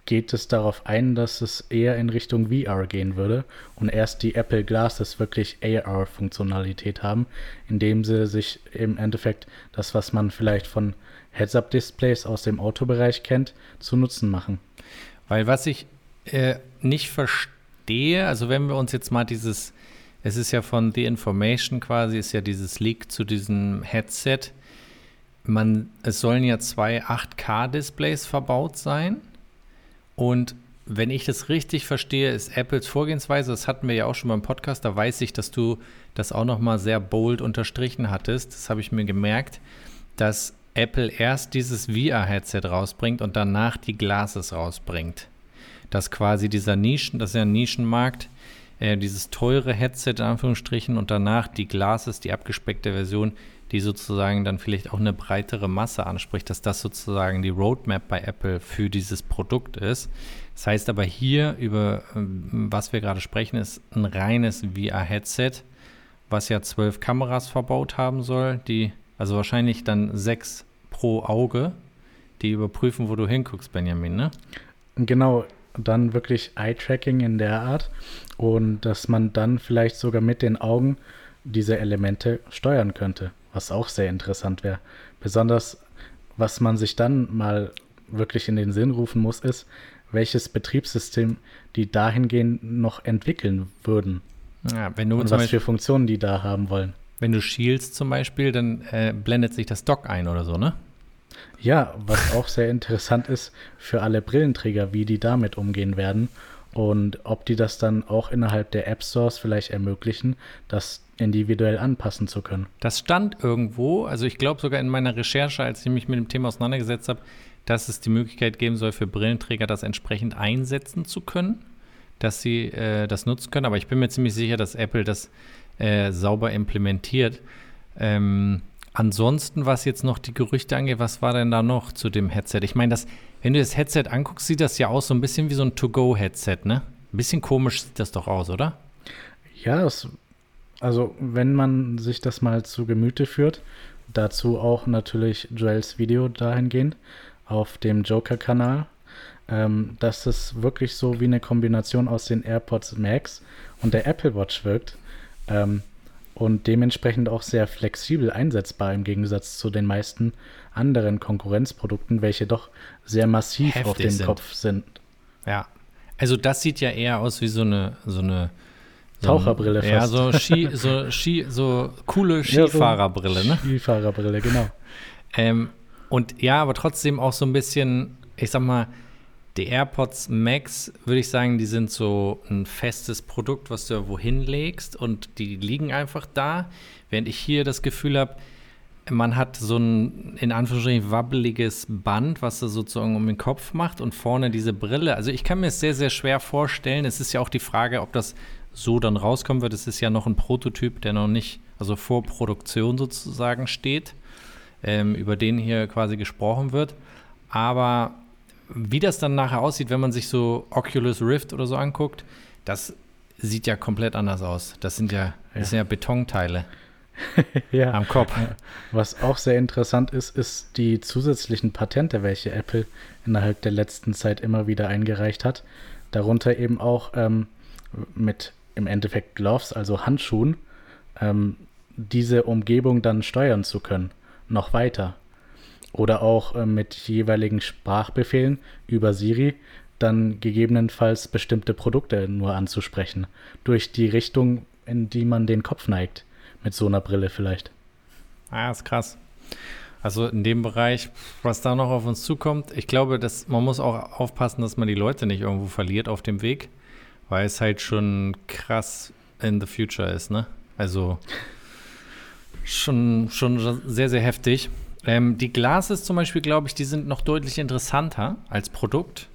geht es darauf ein, dass es eher in Richtung VR gehen würde und erst die Apple Glasses wirklich AR-Funktionalität haben, indem sie sich im Endeffekt das, was man vielleicht von Heads-Up-Displays aus dem Autobereich kennt, zu Nutzen machen. Weil was ich äh, nicht verstehe, also wenn wir uns jetzt mal dieses es ist ja von The Information quasi, ist ja dieses Leak zu diesem Headset. Man, es sollen ja zwei 8K-Displays verbaut sein. Und wenn ich das richtig verstehe, ist Apples Vorgehensweise, das hatten wir ja auch schon beim Podcast, da weiß ich, dass du das auch noch mal sehr bold unterstrichen hattest. Das habe ich mir gemerkt, dass Apple erst dieses VR-Headset rausbringt und danach die Glasses rausbringt. Dass quasi dieser Nischen, das ist ja ein Nischenmarkt, äh, dieses teure Headset in Anführungsstrichen und danach die Glasses, die abgespeckte Version, die sozusagen dann vielleicht auch eine breitere Masse anspricht, dass das sozusagen die Roadmap bei Apple für dieses Produkt ist. Das heißt aber hier, über ähm, was wir gerade sprechen, ist ein reines VR-Headset, was ja zwölf Kameras verbaut haben soll, die, also wahrscheinlich dann sechs pro Auge, die überprüfen, wo du hinguckst, Benjamin, ne? Genau, dann wirklich Eye-Tracking in der Art und dass man dann vielleicht sogar mit den Augen diese Elemente steuern könnte, was auch sehr interessant wäre. Besonders, was man sich dann mal wirklich in den Sinn rufen muss, ist, welches Betriebssystem die dahingehend noch entwickeln würden. Ja, wenn du und was Beispiel, für Funktionen die da haben wollen. Wenn du schielst zum Beispiel, dann äh, blendet sich das Dock ein oder so, ne? Ja, was auch sehr interessant ist für alle Brillenträger, wie die damit umgehen werden und ob die das dann auch innerhalb der App Stores vielleicht ermöglichen, das individuell anpassen zu können. Das stand irgendwo, also ich glaube sogar in meiner Recherche, als ich mich mit dem Thema auseinandergesetzt habe, dass es die Möglichkeit geben soll, für Brillenträger das entsprechend einsetzen zu können, dass sie äh, das nutzen können. Aber ich bin mir ziemlich sicher, dass Apple das äh, sauber implementiert. Ähm, Ansonsten, was jetzt noch die Gerüchte angeht, was war denn da noch zu dem Headset? Ich meine, wenn du das Headset anguckst, sieht das ja aus so ein bisschen wie so ein To-Go-Headset, ne? Ein bisschen komisch sieht das doch aus, oder? Ja, es, also wenn man sich das mal zu Gemüte führt, dazu auch natürlich Joels Video dahingehend auf dem Joker-Kanal, ähm, dass es wirklich so wie eine Kombination aus den AirPods Max und der Apple Watch wirkt. Ähm, und dementsprechend auch sehr flexibel einsetzbar im Gegensatz zu den meisten anderen Konkurrenzprodukten, welche doch sehr massiv Heftig auf dem sind. Kopf sind. Ja, also das sieht ja eher aus wie so eine so eine so Taucherbrille fast. Ja, so Ski, so Ski, so coole Skifahrerbrille, ne? Skifahrerbrille, genau. Ähm, und ja, aber trotzdem auch so ein bisschen, ich sag mal, die AirPods Max, würde ich sagen, die sind so ein festes Produkt, was du ja wohin legst und die liegen einfach da. Während ich hier das Gefühl habe, man hat so ein in Anführungsstrichen wabbeliges Band, was er sozusagen um den Kopf macht und vorne diese Brille. Also ich kann mir es sehr, sehr schwer vorstellen. Es ist ja auch die Frage, ob das so dann rauskommen wird. Es ist ja noch ein Prototyp, der noch nicht, also vor Produktion sozusagen steht, ähm, über den hier quasi gesprochen wird. Aber wie das dann nachher aussieht, wenn man sich so Oculus Rift oder so anguckt, das sieht ja komplett anders aus. Das sind ja, das ja. sind ja Betonteile ja. am Kopf. Was auch sehr interessant ist, ist die zusätzlichen Patente, welche Apple innerhalb der letzten Zeit immer wieder eingereicht hat. Darunter eben auch ähm, mit im Endeffekt Gloves, also Handschuhen, ähm, diese Umgebung dann steuern zu können, noch weiter. Oder auch äh, mit jeweiligen Sprachbefehlen über Siri dann gegebenenfalls bestimmte Produkte nur anzusprechen, durch die Richtung, in die man den Kopf neigt, mit so einer Brille vielleicht. Ah, ist krass. Also in dem Bereich, was da noch auf uns zukommt, ich glaube, dass man muss auch aufpassen, dass man die Leute nicht irgendwo verliert auf dem Weg, weil es halt schon krass in the future ist, ne? Also schon, schon sehr, sehr heftig. Ähm, die Glases zum Beispiel, glaube ich, die sind noch deutlich interessanter als Produkt,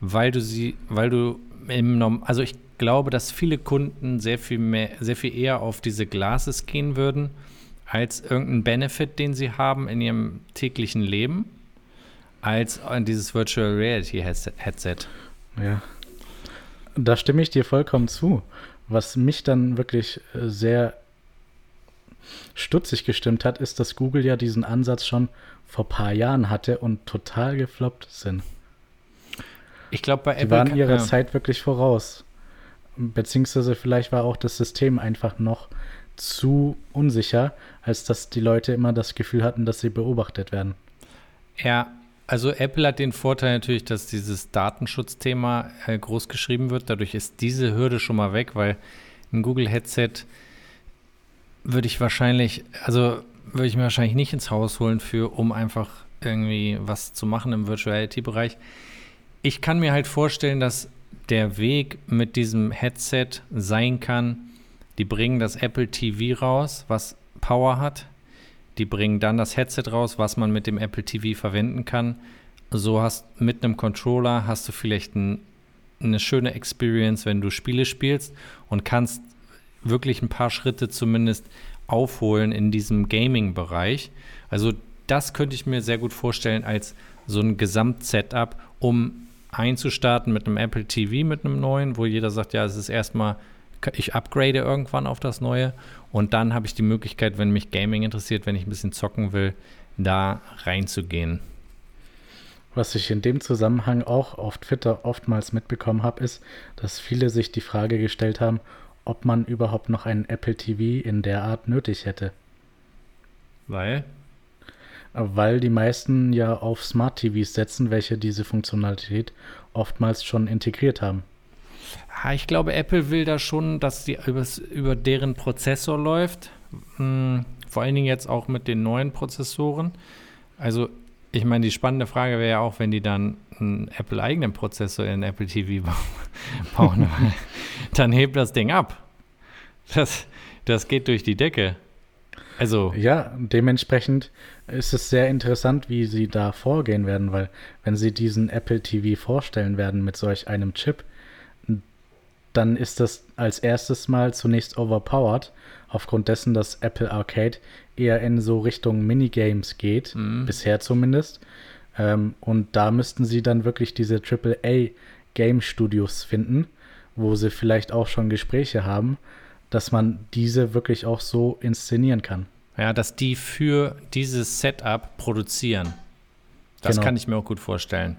weil du sie, weil du im Norm also ich glaube, dass viele Kunden sehr viel mehr, sehr viel eher auf diese Glases gehen würden, als irgendeinen Benefit, den sie haben in ihrem täglichen Leben, als an dieses Virtual Reality Headset. Ja. Da stimme ich dir vollkommen zu. Was mich dann wirklich äh, sehr stutzig gestimmt hat, ist, dass Google ja diesen Ansatz schon vor ein paar Jahren hatte und total gefloppt sind. Ich glaube, bei Die Apple. Die waren ihrer ja. Zeit wirklich voraus. Beziehungsweise vielleicht war auch das System einfach noch zu unsicher, als dass die Leute immer das Gefühl hatten, dass sie beobachtet werden. Ja, also Apple hat den Vorteil natürlich, dass dieses Datenschutzthema äh, groß geschrieben wird. Dadurch ist diese Hürde schon mal weg, weil ein Google-Headset würde ich wahrscheinlich, also würde ich mir wahrscheinlich nicht ins Haus holen für, um einfach irgendwie was zu machen im Virtual Reality-Bereich. Ich kann mir halt vorstellen, dass der Weg mit diesem Headset sein kann, die bringen das Apple TV raus, was Power hat. Die bringen dann das Headset raus, was man mit dem Apple TV verwenden kann. So hast mit einem Controller hast du vielleicht ein, eine schöne Experience, wenn du Spiele spielst und kannst wirklich ein paar Schritte zumindest aufholen in diesem Gaming-Bereich. Also das könnte ich mir sehr gut vorstellen als so ein Gesamtsetup, um einzustarten mit einem Apple TV, mit einem neuen, wo jeder sagt, ja, es ist erstmal, ich upgrade irgendwann auf das neue und dann habe ich die Möglichkeit, wenn mich Gaming interessiert, wenn ich ein bisschen zocken will, da reinzugehen. Was ich in dem Zusammenhang auch auf Twitter oftmals mitbekommen habe, ist, dass viele sich die Frage gestellt haben, ob man überhaupt noch einen Apple TV in der Art nötig hätte. Weil? Weil die meisten ja auf Smart TVs setzen, welche diese Funktionalität oftmals schon integriert haben. ich glaube, Apple will da schon, dass die übers, über deren Prozessor läuft. Hm, vor allen Dingen jetzt auch mit den neuen Prozessoren. Also, ich meine, die spannende Frage wäre ja auch, wenn die dann einen Apple-eigenen Prozessor in Apple TV bauen, dann hebt das Ding ab. Das, das geht durch die Decke. Also. Ja, dementsprechend ist es sehr interessant, wie sie da vorgehen werden, weil wenn sie diesen Apple TV vorstellen werden mit solch einem Chip, dann ist das als erstes Mal zunächst overpowered, aufgrund dessen, dass Apple Arcade eher in so Richtung Minigames geht, mhm. bisher zumindest. Ähm, und da müssten sie dann wirklich diese AAA Game Studios finden, wo sie vielleicht auch schon Gespräche haben, dass man diese wirklich auch so inszenieren kann. Ja, dass die für dieses Setup produzieren. Das genau. kann ich mir auch gut vorstellen.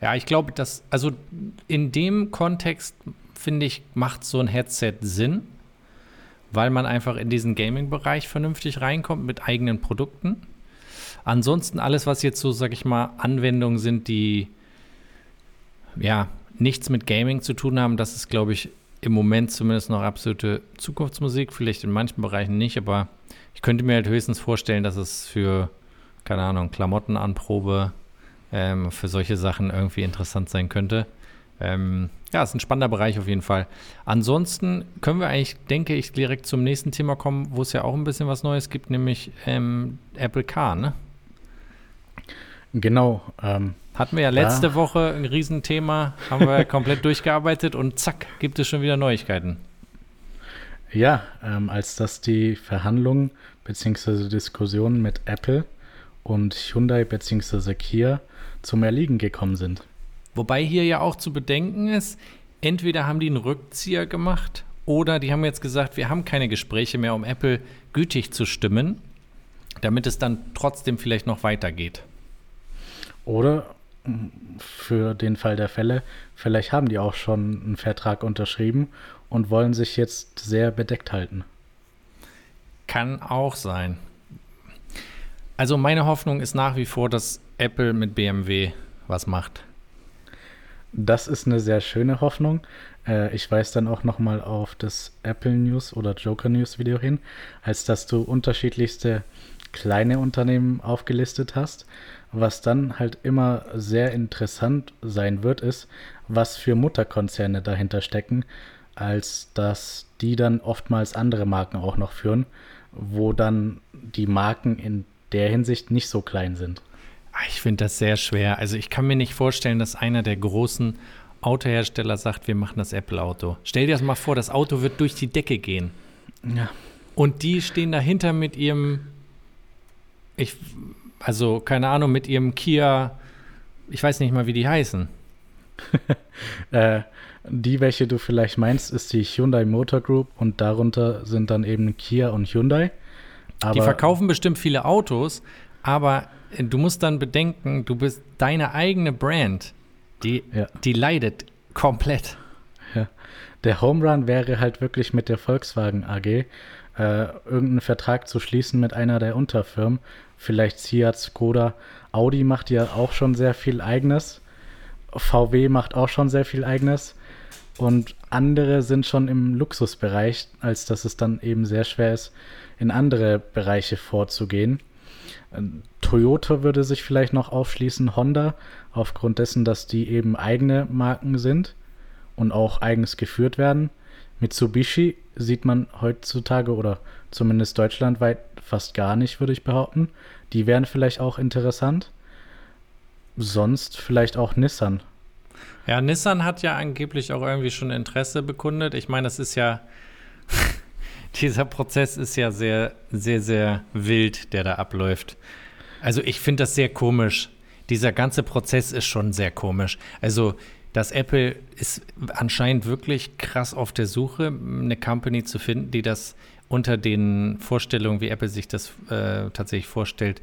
Ja, ich glaube, dass, also in dem Kontext, finde ich, macht so ein Headset Sinn, weil man einfach in diesen Gaming-Bereich vernünftig reinkommt mit eigenen Produkten. Ansonsten alles, was jetzt so, sag ich mal, Anwendungen sind, die ja nichts mit Gaming zu tun haben, das ist, glaube ich, im Moment zumindest noch absolute Zukunftsmusik. Vielleicht in manchen Bereichen nicht, aber ich könnte mir halt höchstens vorstellen, dass es für, keine Ahnung, Klamottenanprobe, ähm, für solche Sachen irgendwie interessant sein könnte. Ähm, ja, ist ein spannender Bereich auf jeden Fall. Ansonsten können wir eigentlich, denke ich, direkt zum nächsten Thema kommen, wo es ja auch ein bisschen was Neues gibt, nämlich ähm, Apple Car, ne? Genau. Ähm, Hatten wir ja letzte ja. Woche ein Riesenthema, haben wir komplett durchgearbeitet und zack, gibt es schon wieder Neuigkeiten. Ja, ähm, als dass die Verhandlungen bzw. Diskussionen mit Apple und Hyundai bzw. Kia zum Erliegen gekommen sind. Wobei hier ja auch zu bedenken ist, entweder haben die einen Rückzieher gemacht oder die haben jetzt gesagt, wir haben keine Gespräche mehr, um Apple gütig zu stimmen, damit es dann trotzdem vielleicht noch weitergeht. Oder für den Fall der Fälle, vielleicht haben die auch schon einen Vertrag unterschrieben und wollen sich jetzt sehr bedeckt halten. Kann auch sein. Also meine Hoffnung ist nach wie vor, dass Apple mit BMW was macht. Das ist eine sehr schöne Hoffnung. Äh, ich weise dann auch nochmal auf das Apple News oder Joker News Video hin, als dass du unterschiedlichste kleine Unternehmen aufgelistet hast. Was dann halt immer sehr interessant sein wird, ist, was für Mutterkonzerne dahinter stecken, als dass die dann oftmals andere Marken auch noch führen, wo dann die Marken in der Hinsicht nicht so klein sind. Ah, ich finde das sehr schwer. Also ich kann mir nicht vorstellen, dass einer der großen Autohersteller sagt, wir machen das Apple-Auto. Stell dir das mal vor, das Auto wird durch die Decke gehen. Ja. Und die stehen dahinter mit ihrem, ich, also keine Ahnung, mit ihrem Kia, ich weiß nicht mal, wie die heißen. äh, die, welche du vielleicht meinst, ist die Hyundai Motor Group und darunter sind dann eben Kia und Hyundai. Aber die verkaufen bestimmt viele Autos, aber du musst dann bedenken, du bist deine eigene Brand, die, ja. die leidet komplett. Ja. Der Home Run wäre halt wirklich mit der Volkswagen AG äh, irgendeinen Vertrag zu schließen mit einer der Unterfirmen. Vielleicht Seat, Skoda. Audi macht ja auch schon sehr viel eigenes. VW macht auch schon sehr viel eigenes. Und andere sind schon im Luxusbereich, als dass es dann eben sehr schwer ist, in andere Bereiche vorzugehen. Toyota würde sich vielleicht noch aufschließen, Honda, aufgrund dessen, dass die eben eigene Marken sind und auch eigens geführt werden. Mitsubishi sieht man heutzutage oder zumindest deutschlandweit fast gar nicht, würde ich behaupten. Die wären vielleicht auch interessant. Sonst vielleicht auch Nissan. Ja, Nissan hat ja angeblich auch irgendwie schon Interesse bekundet. Ich meine, das ist ja dieser Prozess ist ja sehr, sehr, sehr wild, der da abläuft. Also ich finde das sehr komisch. Dieser ganze Prozess ist schon sehr komisch. Also dass Apple ist anscheinend wirklich krass auf der Suche, eine Company zu finden, die das unter den Vorstellungen, wie Apple sich das äh, tatsächlich vorstellt,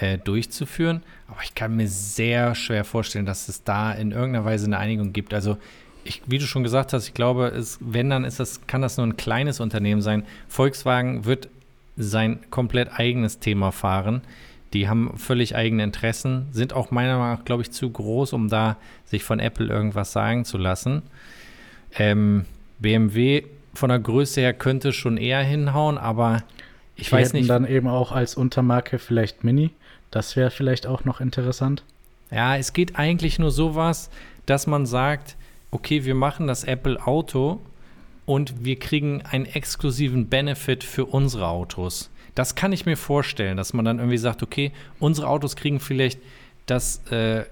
äh, durchzuführen. Aber ich kann mir sehr schwer vorstellen, dass es da in irgendeiner Weise eine Einigung gibt. Also ich, wie du schon gesagt hast, ich glaube, es, wenn dann ist das, kann das nur ein kleines Unternehmen sein. Volkswagen wird sein komplett eigenes Thema fahren. Die haben völlig eigene Interessen, sind auch meiner Meinung nach, glaube ich, zu groß, um da sich von Apple irgendwas sagen zu lassen. Ähm, BMW von der Größe her könnte schon eher hinhauen, aber ich Die weiß nicht. dann eben auch als Untermarke vielleicht Mini. Das wäre vielleicht auch noch interessant. Ja, es geht eigentlich nur sowas, dass man sagt, okay, wir machen das Apple Auto und wir kriegen einen exklusiven Benefit für unsere Autos. Das kann ich mir vorstellen, dass man dann irgendwie sagt, okay, unsere Autos kriegen vielleicht das äh,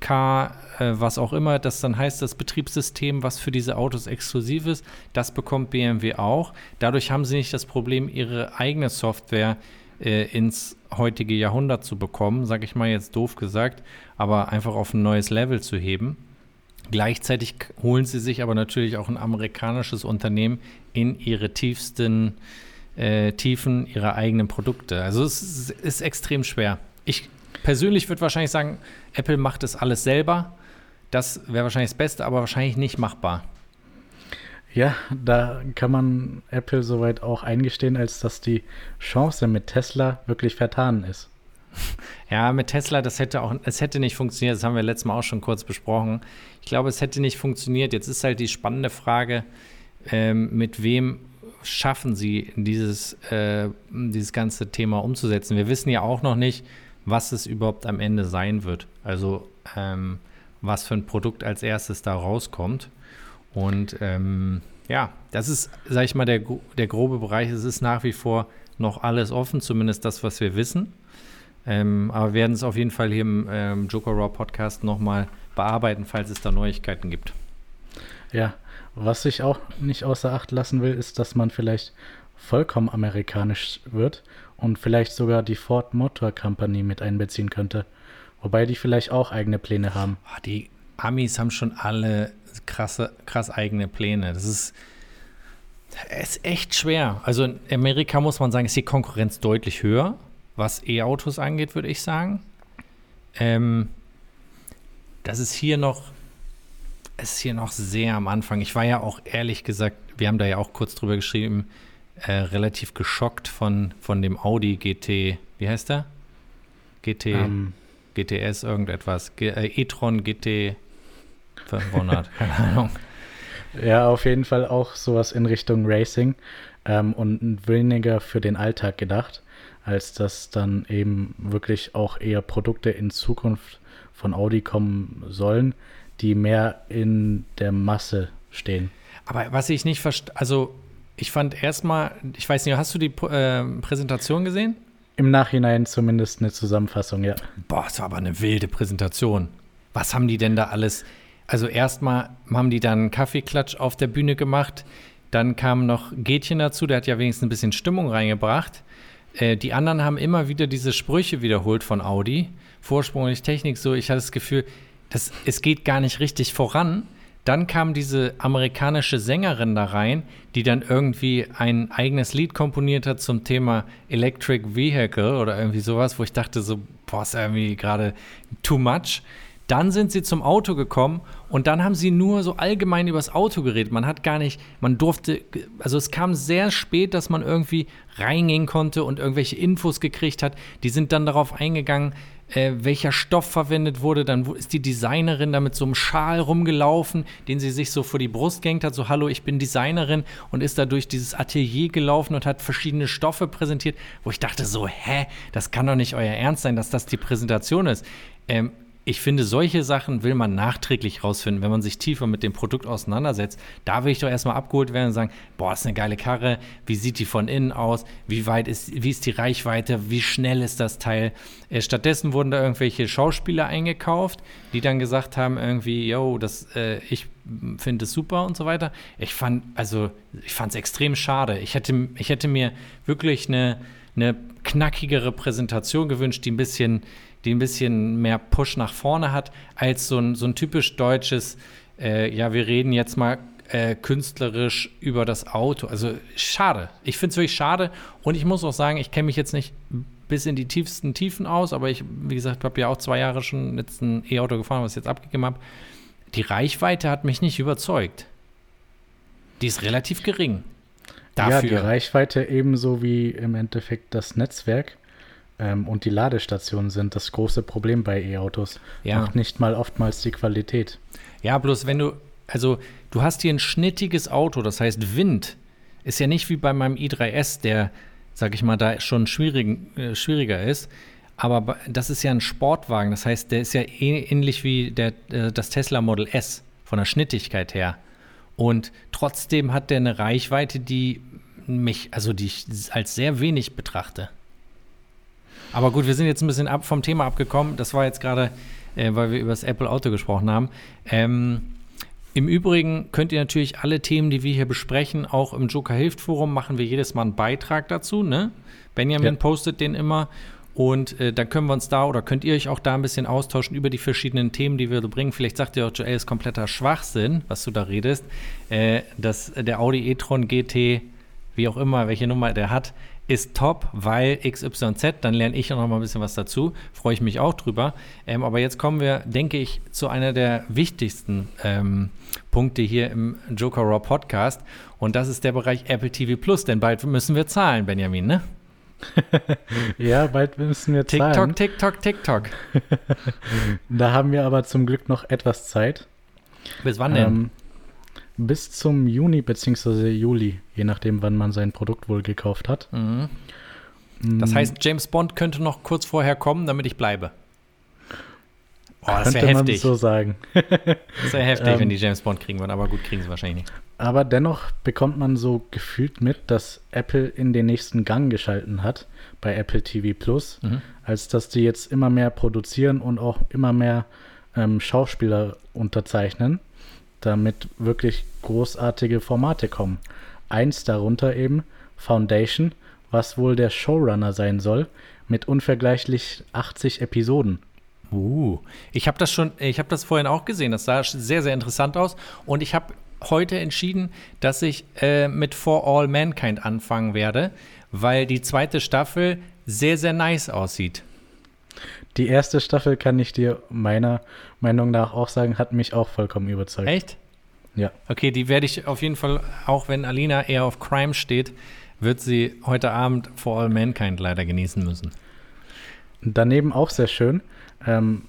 K, äh, was auch immer, das dann heißt, das Betriebssystem, was für diese Autos exklusiv ist, das bekommt BMW auch. Dadurch haben sie nicht das Problem, ihre eigene Software äh, ins heutige Jahrhundert zu bekommen, sage ich mal jetzt doof gesagt, aber einfach auf ein neues Level zu heben. Gleichzeitig holen sie sich aber natürlich auch ein amerikanisches Unternehmen in ihre tiefsten äh, Tiefen ihrer eigenen Produkte. Also es ist, ist extrem schwer. Ich persönlich würde wahrscheinlich sagen, Apple macht es alles selber. Das wäre wahrscheinlich das Beste, aber wahrscheinlich nicht machbar. Ja, da kann man Apple soweit auch eingestehen, als dass die Chance mit Tesla wirklich vertan ist. Ja, mit Tesla, das hätte auch, es hätte nicht funktioniert, das haben wir letztes Mal auch schon kurz besprochen. Ich glaube, es hätte nicht funktioniert. Jetzt ist halt die spannende Frage, ähm, mit wem schaffen sie dieses, äh, dieses ganze Thema umzusetzen. Wir wissen ja auch noch nicht, was es überhaupt am Ende sein wird. Also ähm, was für ein Produkt als erstes da rauskommt. Und ähm, ja, das ist, sag ich mal, der, der grobe Bereich. Es ist nach wie vor noch alles offen, zumindest das, was wir wissen. Ähm, aber wir werden es auf jeden Fall hier im ähm, Joker Raw Podcast nochmal bearbeiten, falls es da Neuigkeiten gibt. Ja, was ich auch nicht außer Acht lassen will, ist, dass man vielleicht vollkommen amerikanisch wird und vielleicht sogar die Ford Motor Company mit einbeziehen könnte. Wobei die vielleicht auch eigene Pläne haben. Oh, die Amis haben schon alle krasse, krass eigene Pläne. Das ist, ist echt schwer. Also in Amerika muss man sagen, ist die Konkurrenz deutlich höher was E-Autos angeht, würde ich sagen. Ähm, das ist hier noch, ist hier noch sehr am Anfang. Ich war ja auch ehrlich gesagt, wir haben da ja auch kurz drüber geschrieben, äh, relativ geschockt von, von dem Audi GT, wie heißt der? GT, um, ähm. GTS, irgendetwas. Äh, e-tron GT 500, keine Ahnung. Ja, auf jeden Fall auch sowas in Richtung Racing ähm, und weniger für den Alltag gedacht, als dass dann eben wirklich auch eher Produkte in Zukunft von Audi kommen sollen, die mehr in der Masse stehen. Aber was ich nicht verstehe, also ich fand erstmal, ich weiß nicht, hast du die äh, Präsentation gesehen? Im Nachhinein zumindest eine Zusammenfassung, ja. Boah, das war aber eine wilde Präsentation. Was haben die denn da alles? Also erstmal haben die dann einen Kaffeeklatsch auf der Bühne gemacht. Dann kam noch Gätchen dazu, der hat ja wenigstens ein bisschen Stimmung reingebracht. Äh, die anderen haben immer wieder diese Sprüche wiederholt von Audi. Vorsprung nicht Technik, so ich hatte das Gefühl, das, es geht gar nicht richtig voran. Dann kam diese amerikanische Sängerin da rein, die dann irgendwie ein eigenes Lied komponiert hat zum Thema Electric Vehicle oder irgendwie sowas, wo ich dachte so, boah, ist irgendwie gerade too much. Dann sind sie zum Auto gekommen und dann haben sie nur so allgemein übers Auto geredet. Man hat gar nicht, man durfte, also es kam sehr spät, dass man irgendwie reingehen konnte und irgendwelche Infos gekriegt hat. Die sind dann darauf eingegangen, äh, welcher Stoff verwendet wurde. Dann ist die Designerin da mit so einem Schal rumgelaufen, den sie sich so vor die Brust gehängt hat, so Hallo, ich bin Designerin und ist da durch dieses Atelier gelaufen und hat verschiedene Stoffe präsentiert, wo ich dachte so, hä, das kann doch nicht euer Ernst sein, dass das die Präsentation ist. Ähm, ich finde, solche Sachen will man nachträglich rausfinden, wenn man sich tiefer mit dem Produkt auseinandersetzt. Da will ich doch erstmal abgeholt werden und sagen, boah, ist eine geile Karre, wie sieht die von innen aus, wie weit ist, wie ist die Reichweite, wie schnell ist das Teil. Äh, stattdessen wurden da irgendwelche Schauspieler eingekauft, die dann gesagt haben, irgendwie, yo, das, äh, ich finde es super und so weiter. Ich fand, also, ich fand es extrem schade. Ich hätte, ich hätte mir wirklich eine, eine knackigere Präsentation gewünscht, die ein bisschen die ein bisschen mehr Push nach vorne hat, als so ein, so ein typisch deutsches, äh, ja, wir reden jetzt mal äh, künstlerisch über das Auto. Also schade. Ich finde es wirklich schade. Und ich muss auch sagen, ich kenne mich jetzt nicht bis in die tiefsten Tiefen aus, aber ich, wie gesagt, habe ja auch zwei Jahre schon jetzt ein E-Auto gefahren, was ich jetzt abgegeben habe. Die Reichweite hat mich nicht überzeugt. Die ist relativ gering. Dafür. Ja, die Reichweite ebenso wie im Endeffekt das Netzwerk ähm, und die Ladestationen sind das große Problem bei E-Autos. Ja. Macht nicht mal oftmals die Qualität. Ja, bloß wenn du, also du hast hier ein schnittiges Auto, das heißt Wind ist ja nicht wie bei meinem i3S, der, sag ich mal, da schon schwierig, äh, schwieriger ist. Aber das ist ja ein Sportwagen, das heißt, der ist ja ähnlich wie der, äh, das Tesla Model S von der Schnittigkeit her. Und trotzdem hat der eine Reichweite, die mich, also die ich als sehr wenig betrachte. Aber gut, wir sind jetzt ein bisschen ab vom Thema abgekommen. Das war jetzt gerade, äh, weil wir über das Apple Auto gesprochen haben. Ähm, Im Übrigen könnt ihr natürlich alle Themen, die wir hier besprechen, auch im Joker Hilft Forum machen wir jedes Mal einen Beitrag dazu. Ne? Benjamin ja. postet den immer. Und äh, dann können wir uns da oder könnt ihr euch auch da ein bisschen austauschen über die verschiedenen Themen, die wir so bringen. Vielleicht sagt ihr auch, Joel, ist kompletter Schwachsinn, was du da redest. Äh, dass der Audi e-tron GT, wie auch immer, welche Nummer der hat, ist top, weil XYZ, dann lerne ich auch noch mal ein bisschen was dazu, freue ich mich auch drüber. Ähm, aber jetzt kommen wir, denke ich, zu einer der wichtigsten ähm, Punkte hier im Joker Raw Podcast und das ist der Bereich Apple TV Plus, denn bald müssen wir zahlen, Benjamin, ne? ja, bald müssen wir zahlen. TikTok, TikTok, TikTok. da haben wir aber zum Glück noch etwas Zeit. Bis wann denn? Ähm, bis zum Juni bzw. Juli, je nachdem, wann man sein Produkt wohl gekauft hat. Mhm. Das heißt, James Bond könnte noch kurz vorher kommen, damit ich bleibe. Oh, das wäre heftig. so sagen. das wäre heftig, ähm, wenn die James Bond kriegen würden, aber gut, kriegen sie wahrscheinlich nicht. Aber dennoch bekommt man so gefühlt mit, dass Apple in den nächsten Gang geschalten hat bei Apple TV Plus, mhm. als dass die jetzt immer mehr produzieren und auch immer mehr ähm, Schauspieler unterzeichnen damit wirklich großartige Formate kommen. Eins darunter eben Foundation, was wohl der Showrunner sein soll, mit unvergleichlich 80 Episoden. Uh, ich habe das schon, ich habe das vorhin auch gesehen. Das sah sehr, sehr interessant aus. Und ich habe heute entschieden, dass ich äh, mit For All Mankind anfangen werde, weil die zweite Staffel sehr, sehr nice aussieht. Die erste Staffel kann ich dir meiner Meinung nach auch sagen, hat mich auch vollkommen überzeugt. Echt? Ja. Okay, die werde ich auf jeden Fall, auch wenn Alina eher auf Crime steht, wird sie heute Abend For All Mankind leider genießen müssen. Daneben auch sehr schön, ähm,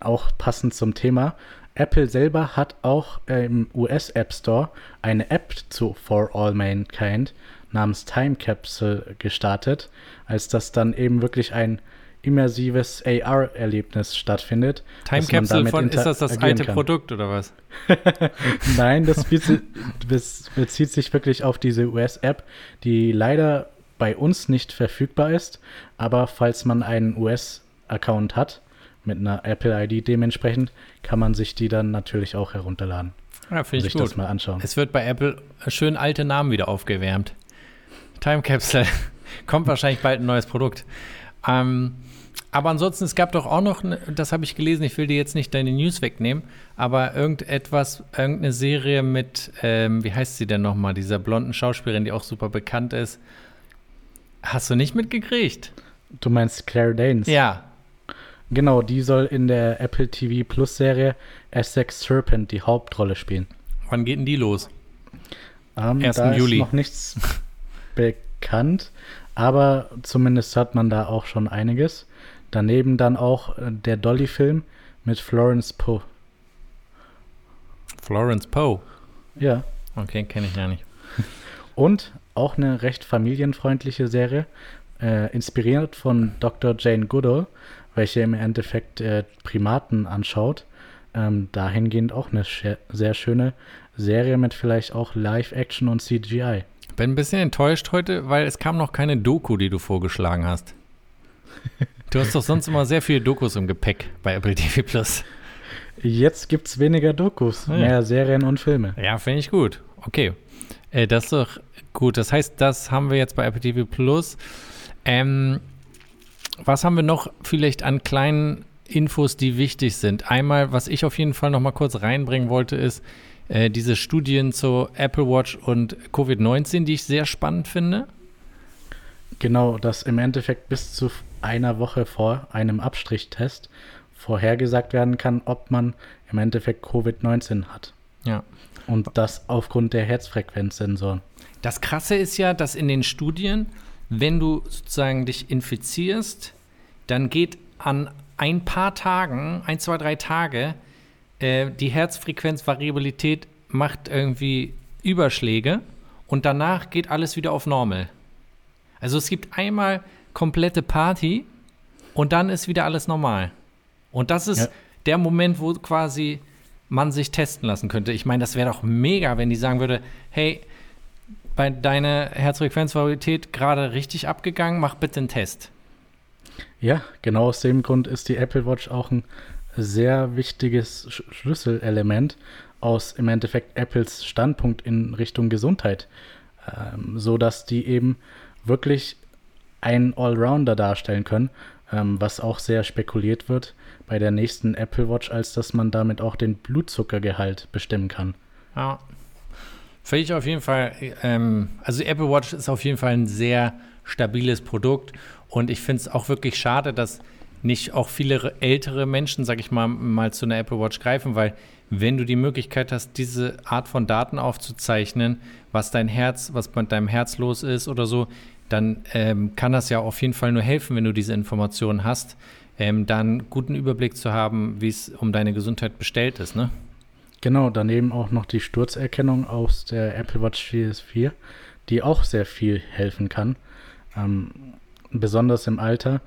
auch passend zum Thema. Apple selber hat auch im US App Store eine App zu For All Mankind namens Time Capsule gestartet, als das dann eben wirklich ein immersives AR-Erlebnis stattfindet. Time Capsule von, ist das das alte kann. Produkt oder was? Nein, das bezieht, das bezieht sich wirklich auf diese US-App, die leider bei uns nicht verfügbar ist, aber falls man einen US-Account hat, mit einer Apple-ID dementsprechend, kann man sich die dann natürlich auch herunterladen. Ja, finde ich gut. das mal anschauen. Es wird bei Apple schön alte Namen wieder aufgewärmt. Time Capsule. Kommt wahrscheinlich bald ein neues Produkt. Ähm, aber ansonsten, es gab doch auch noch, ne, das habe ich gelesen, ich will dir jetzt nicht deine News wegnehmen, aber irgendetwas, irgendeine Serie mit, ähm, wie heißt sie denn nochmal, dieser blonden Schauspielerin, die auch super bekannt ist. Hast du nicht mitgekriegt? Du meinst Claire Danes? Ja. Genau, die soll in der Apple TV Plus Serie Essex Serpent die Hauptrolle spielen. Wann geht denn die los? Um, 1. da Juli. Ist noch nichts bekannt, aber zumindest hat man da auch schon einiges. Daneben dann auch äh, der Dolly-Film mit Florence Poe. Florence Poe? Ja. Okay, kenne ich ja nicht. Und auch eine recht familienfreundliche Serie, äh, inspiriert von Dr. Jane Goodall, welche im Endeffekt äh, Primaten anschaut. Ähm, dahingehend auch eine sehr schöne Serie mit vielleicht auch Live-Action und CGI. Bin ein bisschen enttäuscht heute, weil es kam noch keine Doku, die du vorgeschlagen hast. Du hast doch sonst immer sehr viele Dokus im Gepäck bei Apple TV Plus. Jetzt gibt es weniger Dokus, ja. mehr Serien und Filme. Ja, finde ich gut. Okay. Äh, das ist doch gut. Das heißt, das haben wir jetzt bei Apple TV Plus. Ähm, was haben wir noch vielleicht an kleinen Infos, die wichtig sind? Einmal, was ich auf jeden Fall noch mal kurz reinbringen wollte, ist äh, diese Studien zu Apple Watch und Covid-19, die ich sehr spannend finde. Genau, dass im Endeffekt bis zu einer Woche vor einem Abstrichtest vorhergesagt werden kann, ob man im Endeffekt Covid-19 hat. Ja. Und das aufgrund der Herzfrequenzsensoren. Das Krasse ist ja, dass in den Studien wenn du sozusagen dich infizierst, dann geht an ein paar Tagen, ein, zwei, drei Tage, äh, die Herzfrequenzvariabilität macht irgendwie Überschläge und danach geht alles wieder auf Normal. Also es gibt einmal komplette Party und dann ist wieder alles normal. Und das ist ja. der Moment, wo quasi man sich testen lassen könnte. Ich meine, das wäre doch mega, wenn die sagen würde, hey, bei deiner Herzfrequenzvariabilität gerade richtig abgegangen? Mach bitte einen Test. Ja, genau aus dem Grund ist die Apple Watch auch ein sehr wichtiges Sch Schlüsselelement aus im Endeffekt Apples Standpunkt in Richtung Gesundheit, ähm, so dass die eben wirklich einen Allrounder darstellen können, ähm, was auch sehr spekuliert wird bei der nächsten Apple Watch, als dass man damit auch den Blutzuckergehalt bestimmen kann. Ja, Finde ich auf jeden Fall, ähm, also die Apple Watch ist auf jeden Fall ein sehr stabiles Produkt und ich finde es auch wirklich schade, dass nicht auch viele ältere Menschen, sag ich mal, mal zu einer Apple Watch greifen, weil wenn du die Möglichkeit hast, diese Art von Daten aufzuzeichnen, was dein Herz, was mit deinem Herz los ist oder so, dann ähm, kann das ja auf jeden Fall nur helfen, wenn du diese Informationen hast, ähm, dann guten Überblick zu haben, wie es um deine Gesundheit bestellt ist, ne? Genau, daneben auch noch die Sturzerkennung aus der Apple Watch Series 4, die auch sehr viel helfen kann. Ähm, besonders im Alter.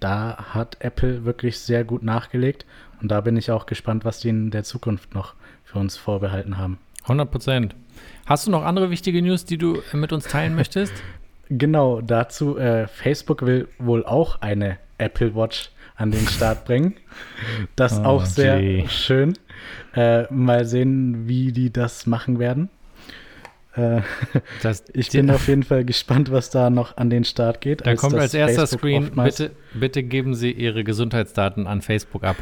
Da hat Apple wirklich sehr gut nachgelegt und da bin ich auch gespannt, was die in der Zukunft noch für uns vorbehalten haben. 100 Prozent. Hast du noch andere wichtige News, die du mit uns teilen möchtest? Genau, dazu, äh, Facebook will wohl auch eine Apple Watch an den Start bringen. Das oh, auch sehr gee. schön. Äh, mal sehen, wie die das machen werden. Äh, das, ich bin auf jeden Fall gespannt, was da noch an den Start geht. Da kommt als erster Facebook Screen, bitte, bitte geben Sie Ihre Gesundheitsdaten an Facebook ab.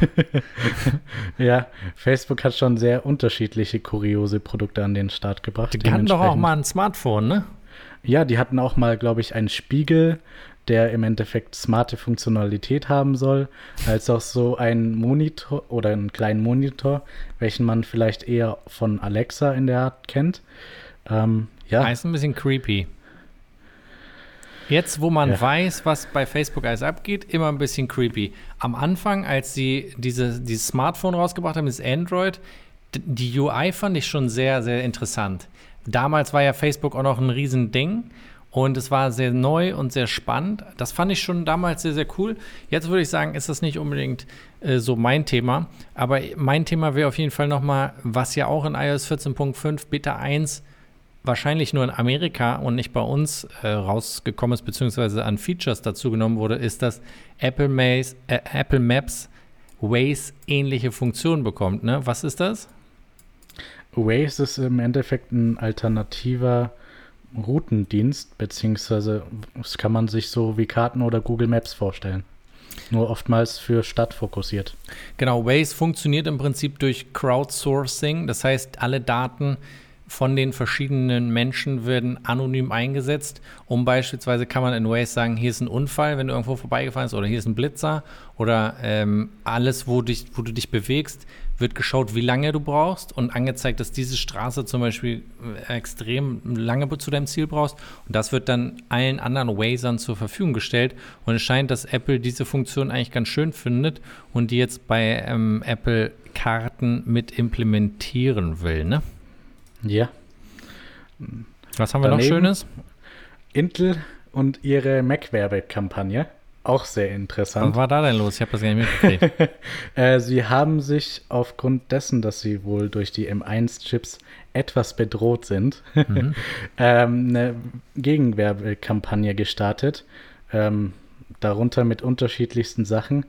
ja, Facebook hat schon sehr unterschiedliche kuriose Produkte an den Start gebracht. Die hatten doch auch mal ein Smartphone, ne? Ja, die hatten auch mal, glaube ich, einen Spiegel der im Endeffekt smarte Funktionalität haben soll, als auch so ein Monitor oder einen kleinen Monitor, welchen man vielleicht eher von Alexa in der Art kennt. Ähm, ja. Ah, ist ein bisschen creepy. Jetzt, wo man ja. weiß, was bei Facebook alles abgeht, immer ein bisschen creepy. Am Anfang, als sie diese, dieses Smartphone rausgebracht haben, das Android, die UI fand ich schon sehr, sehr interessant. Damals war ja Facebook auch noch ein Riesending und es war sehr neu und sehr spannend. Das fand ich schon damals sehr, sehr cool. Jetzt würde ich sagen, ist das nicht unbedingt äh, so mein Thema. Aber mein Thema wäre auf jeden Fall nochmal, was ja auch in iOS 14.5 Beta 1 wahrscheinlich nur in Amerika und nicht bei uns äh, rausgekommen ist, beziehungsweise an Features dazu genommen wurde, ist, dass Apple, Maze, äh, Apple Maps Waze ähnliche Funktionen bekommt. Ne? Was ist das? Waze ist im Endeffekt ein alternativer Routendienst, beziehungsweise das kann man sich so wie Karten oder Google Maps vorstellen. Nur oftmals für Stadt fokussiert. Genau, Waze funktioniert im Prinzip durch Crowdsourcing. Das heißt, alle Daten von den verschiedenen Menschen werden anonym eingesetzt. Um beispielsweise kann man in Waze sagen, hier ist ein Unfall, wenn du irgendwo vorbeigefahren bist, oder hier ist ein Blitzer, oder ähm, alles, wo, dich, wo du dich bewegst, wird geschaut, wie lange du brauchst und angezeigt, dass diese Straße zum Beispiel äh, extrem lange zu deinem Ziel brauchst. Und das wird dann allen anderen Wazern zur Verfügung gestellt. Und es scheint, dass Apple diese Funktion eigentlich ganz schön findet und die jetzt bei ähm, Apple Karten mit implementieren will, ne? Ja. Was haben wir Daneben noch Schönes? Intel und ihre Mac-Werbekampagne. Auch sehr interessant. Was war da denn los? Ich habe das gar nicht mitgekriegt. äh, sie haben sich aufgrund dessen, dass sie wohl durch die M1-Chips etwas bedroht sind, mhm. ähm, eine Gegenwerbekampagne gestartet. Ähm, darunter mit unterschiedlichsten Sachen.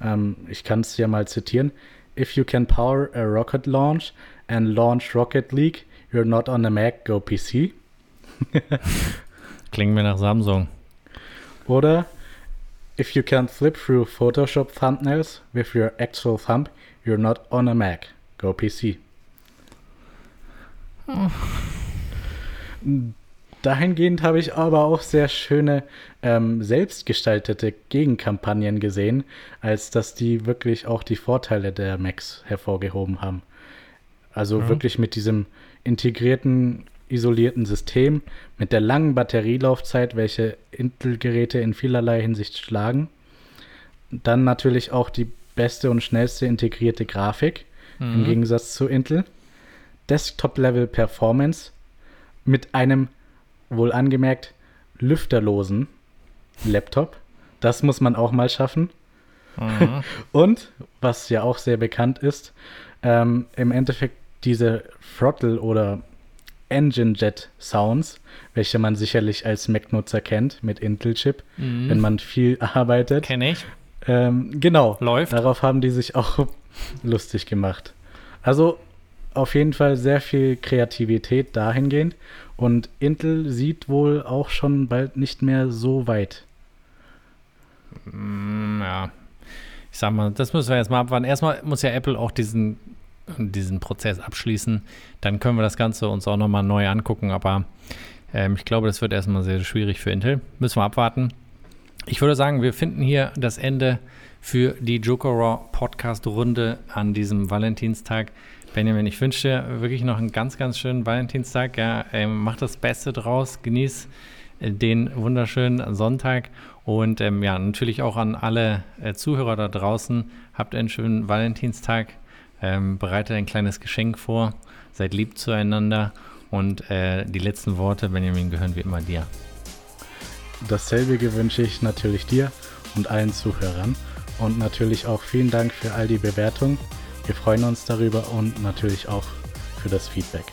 Ähm, ich kann es ja mal zitieren. If you can power a rocket launch and launch Rocket League, you're not on a Mac, go PC. Klingt mir nach Samsung. Oder If you can flip through Photoshop thumbnails with your actual thumb, you're not on a Mac. Go PC. Oh. Dahingehend habe ich aber auch sehr schöne ähm, selbstgestaltete Gegenkampagnen gesehen, als dass die wirklich auch die Vorteile der Macs hervorgehoben haben. Also mhm. wirklich mit diesem integrierten isolierten System mit der langen Batterielaufzeit, welche Intel-Geräte in vielerlei Hinsicht schlagen. Dann natürlich auch die beste und schnellste integrierte Grafik mhm. im Gegensatz zu Intel. Desktop-Level Performance mit einem wohl angemerkt lüfterlosen Laptop. Das muss man auch mal schaffen. Mhm. und was ja auch sehr bekannt ist, ähm, im Endeffekt diese Throttle oder Engine Jet Sounds, welche man sicherlich als Mac-Nutzer kennt mit Intel-Chip, mhm. wenn man viel arbeitet. Kenne ich. Ähm, genau. Läuft. Darauf haben die sich auch lustig gemacht. Also auf jeden Fall sehr viel Kreativität dahingehend. Und Intel sieht wohl auch schon bald nicht mehr so weit. Mm, ja. Ich sag mal, das müssen wir jetzt mal abwarten. Erstmal muss ja Apple auch diesen diesen Prozess abschließen. Dann können wir das Ganze uns auch nochmal neu angucken. Aber ähm, ich glaube, das wird erstmal sehr schwierig für Intel. Müssen wir abwarten. Ich würde sagen, wir finden hier das Ende für die Joker Raw Podcast-Runde an diesem Valentinstag. Benjamin, ich wünsche dir wirklich noch einen ganz, ganz schönen Valentinstag. Ja, ähm, mach das Beste draus, genieß äh, den wunderschönen Sonntag und ähm, ja, natürlich auch an alle äh, Zuhörer da draußen. Habt einen schönen Valentinstag. Ähm, bereite ein kleines Geschenk vor, seid lieb zueinander und äh, die letzten Worte, Benjamin, gehören wie immer dir. Dasselbe wünsche ich natürlich dir und allen Zuhörern und natürlich auch vielen Dank für all die Bewertungen. Wir freuen uns darüber und natürlich auch für das Feedback.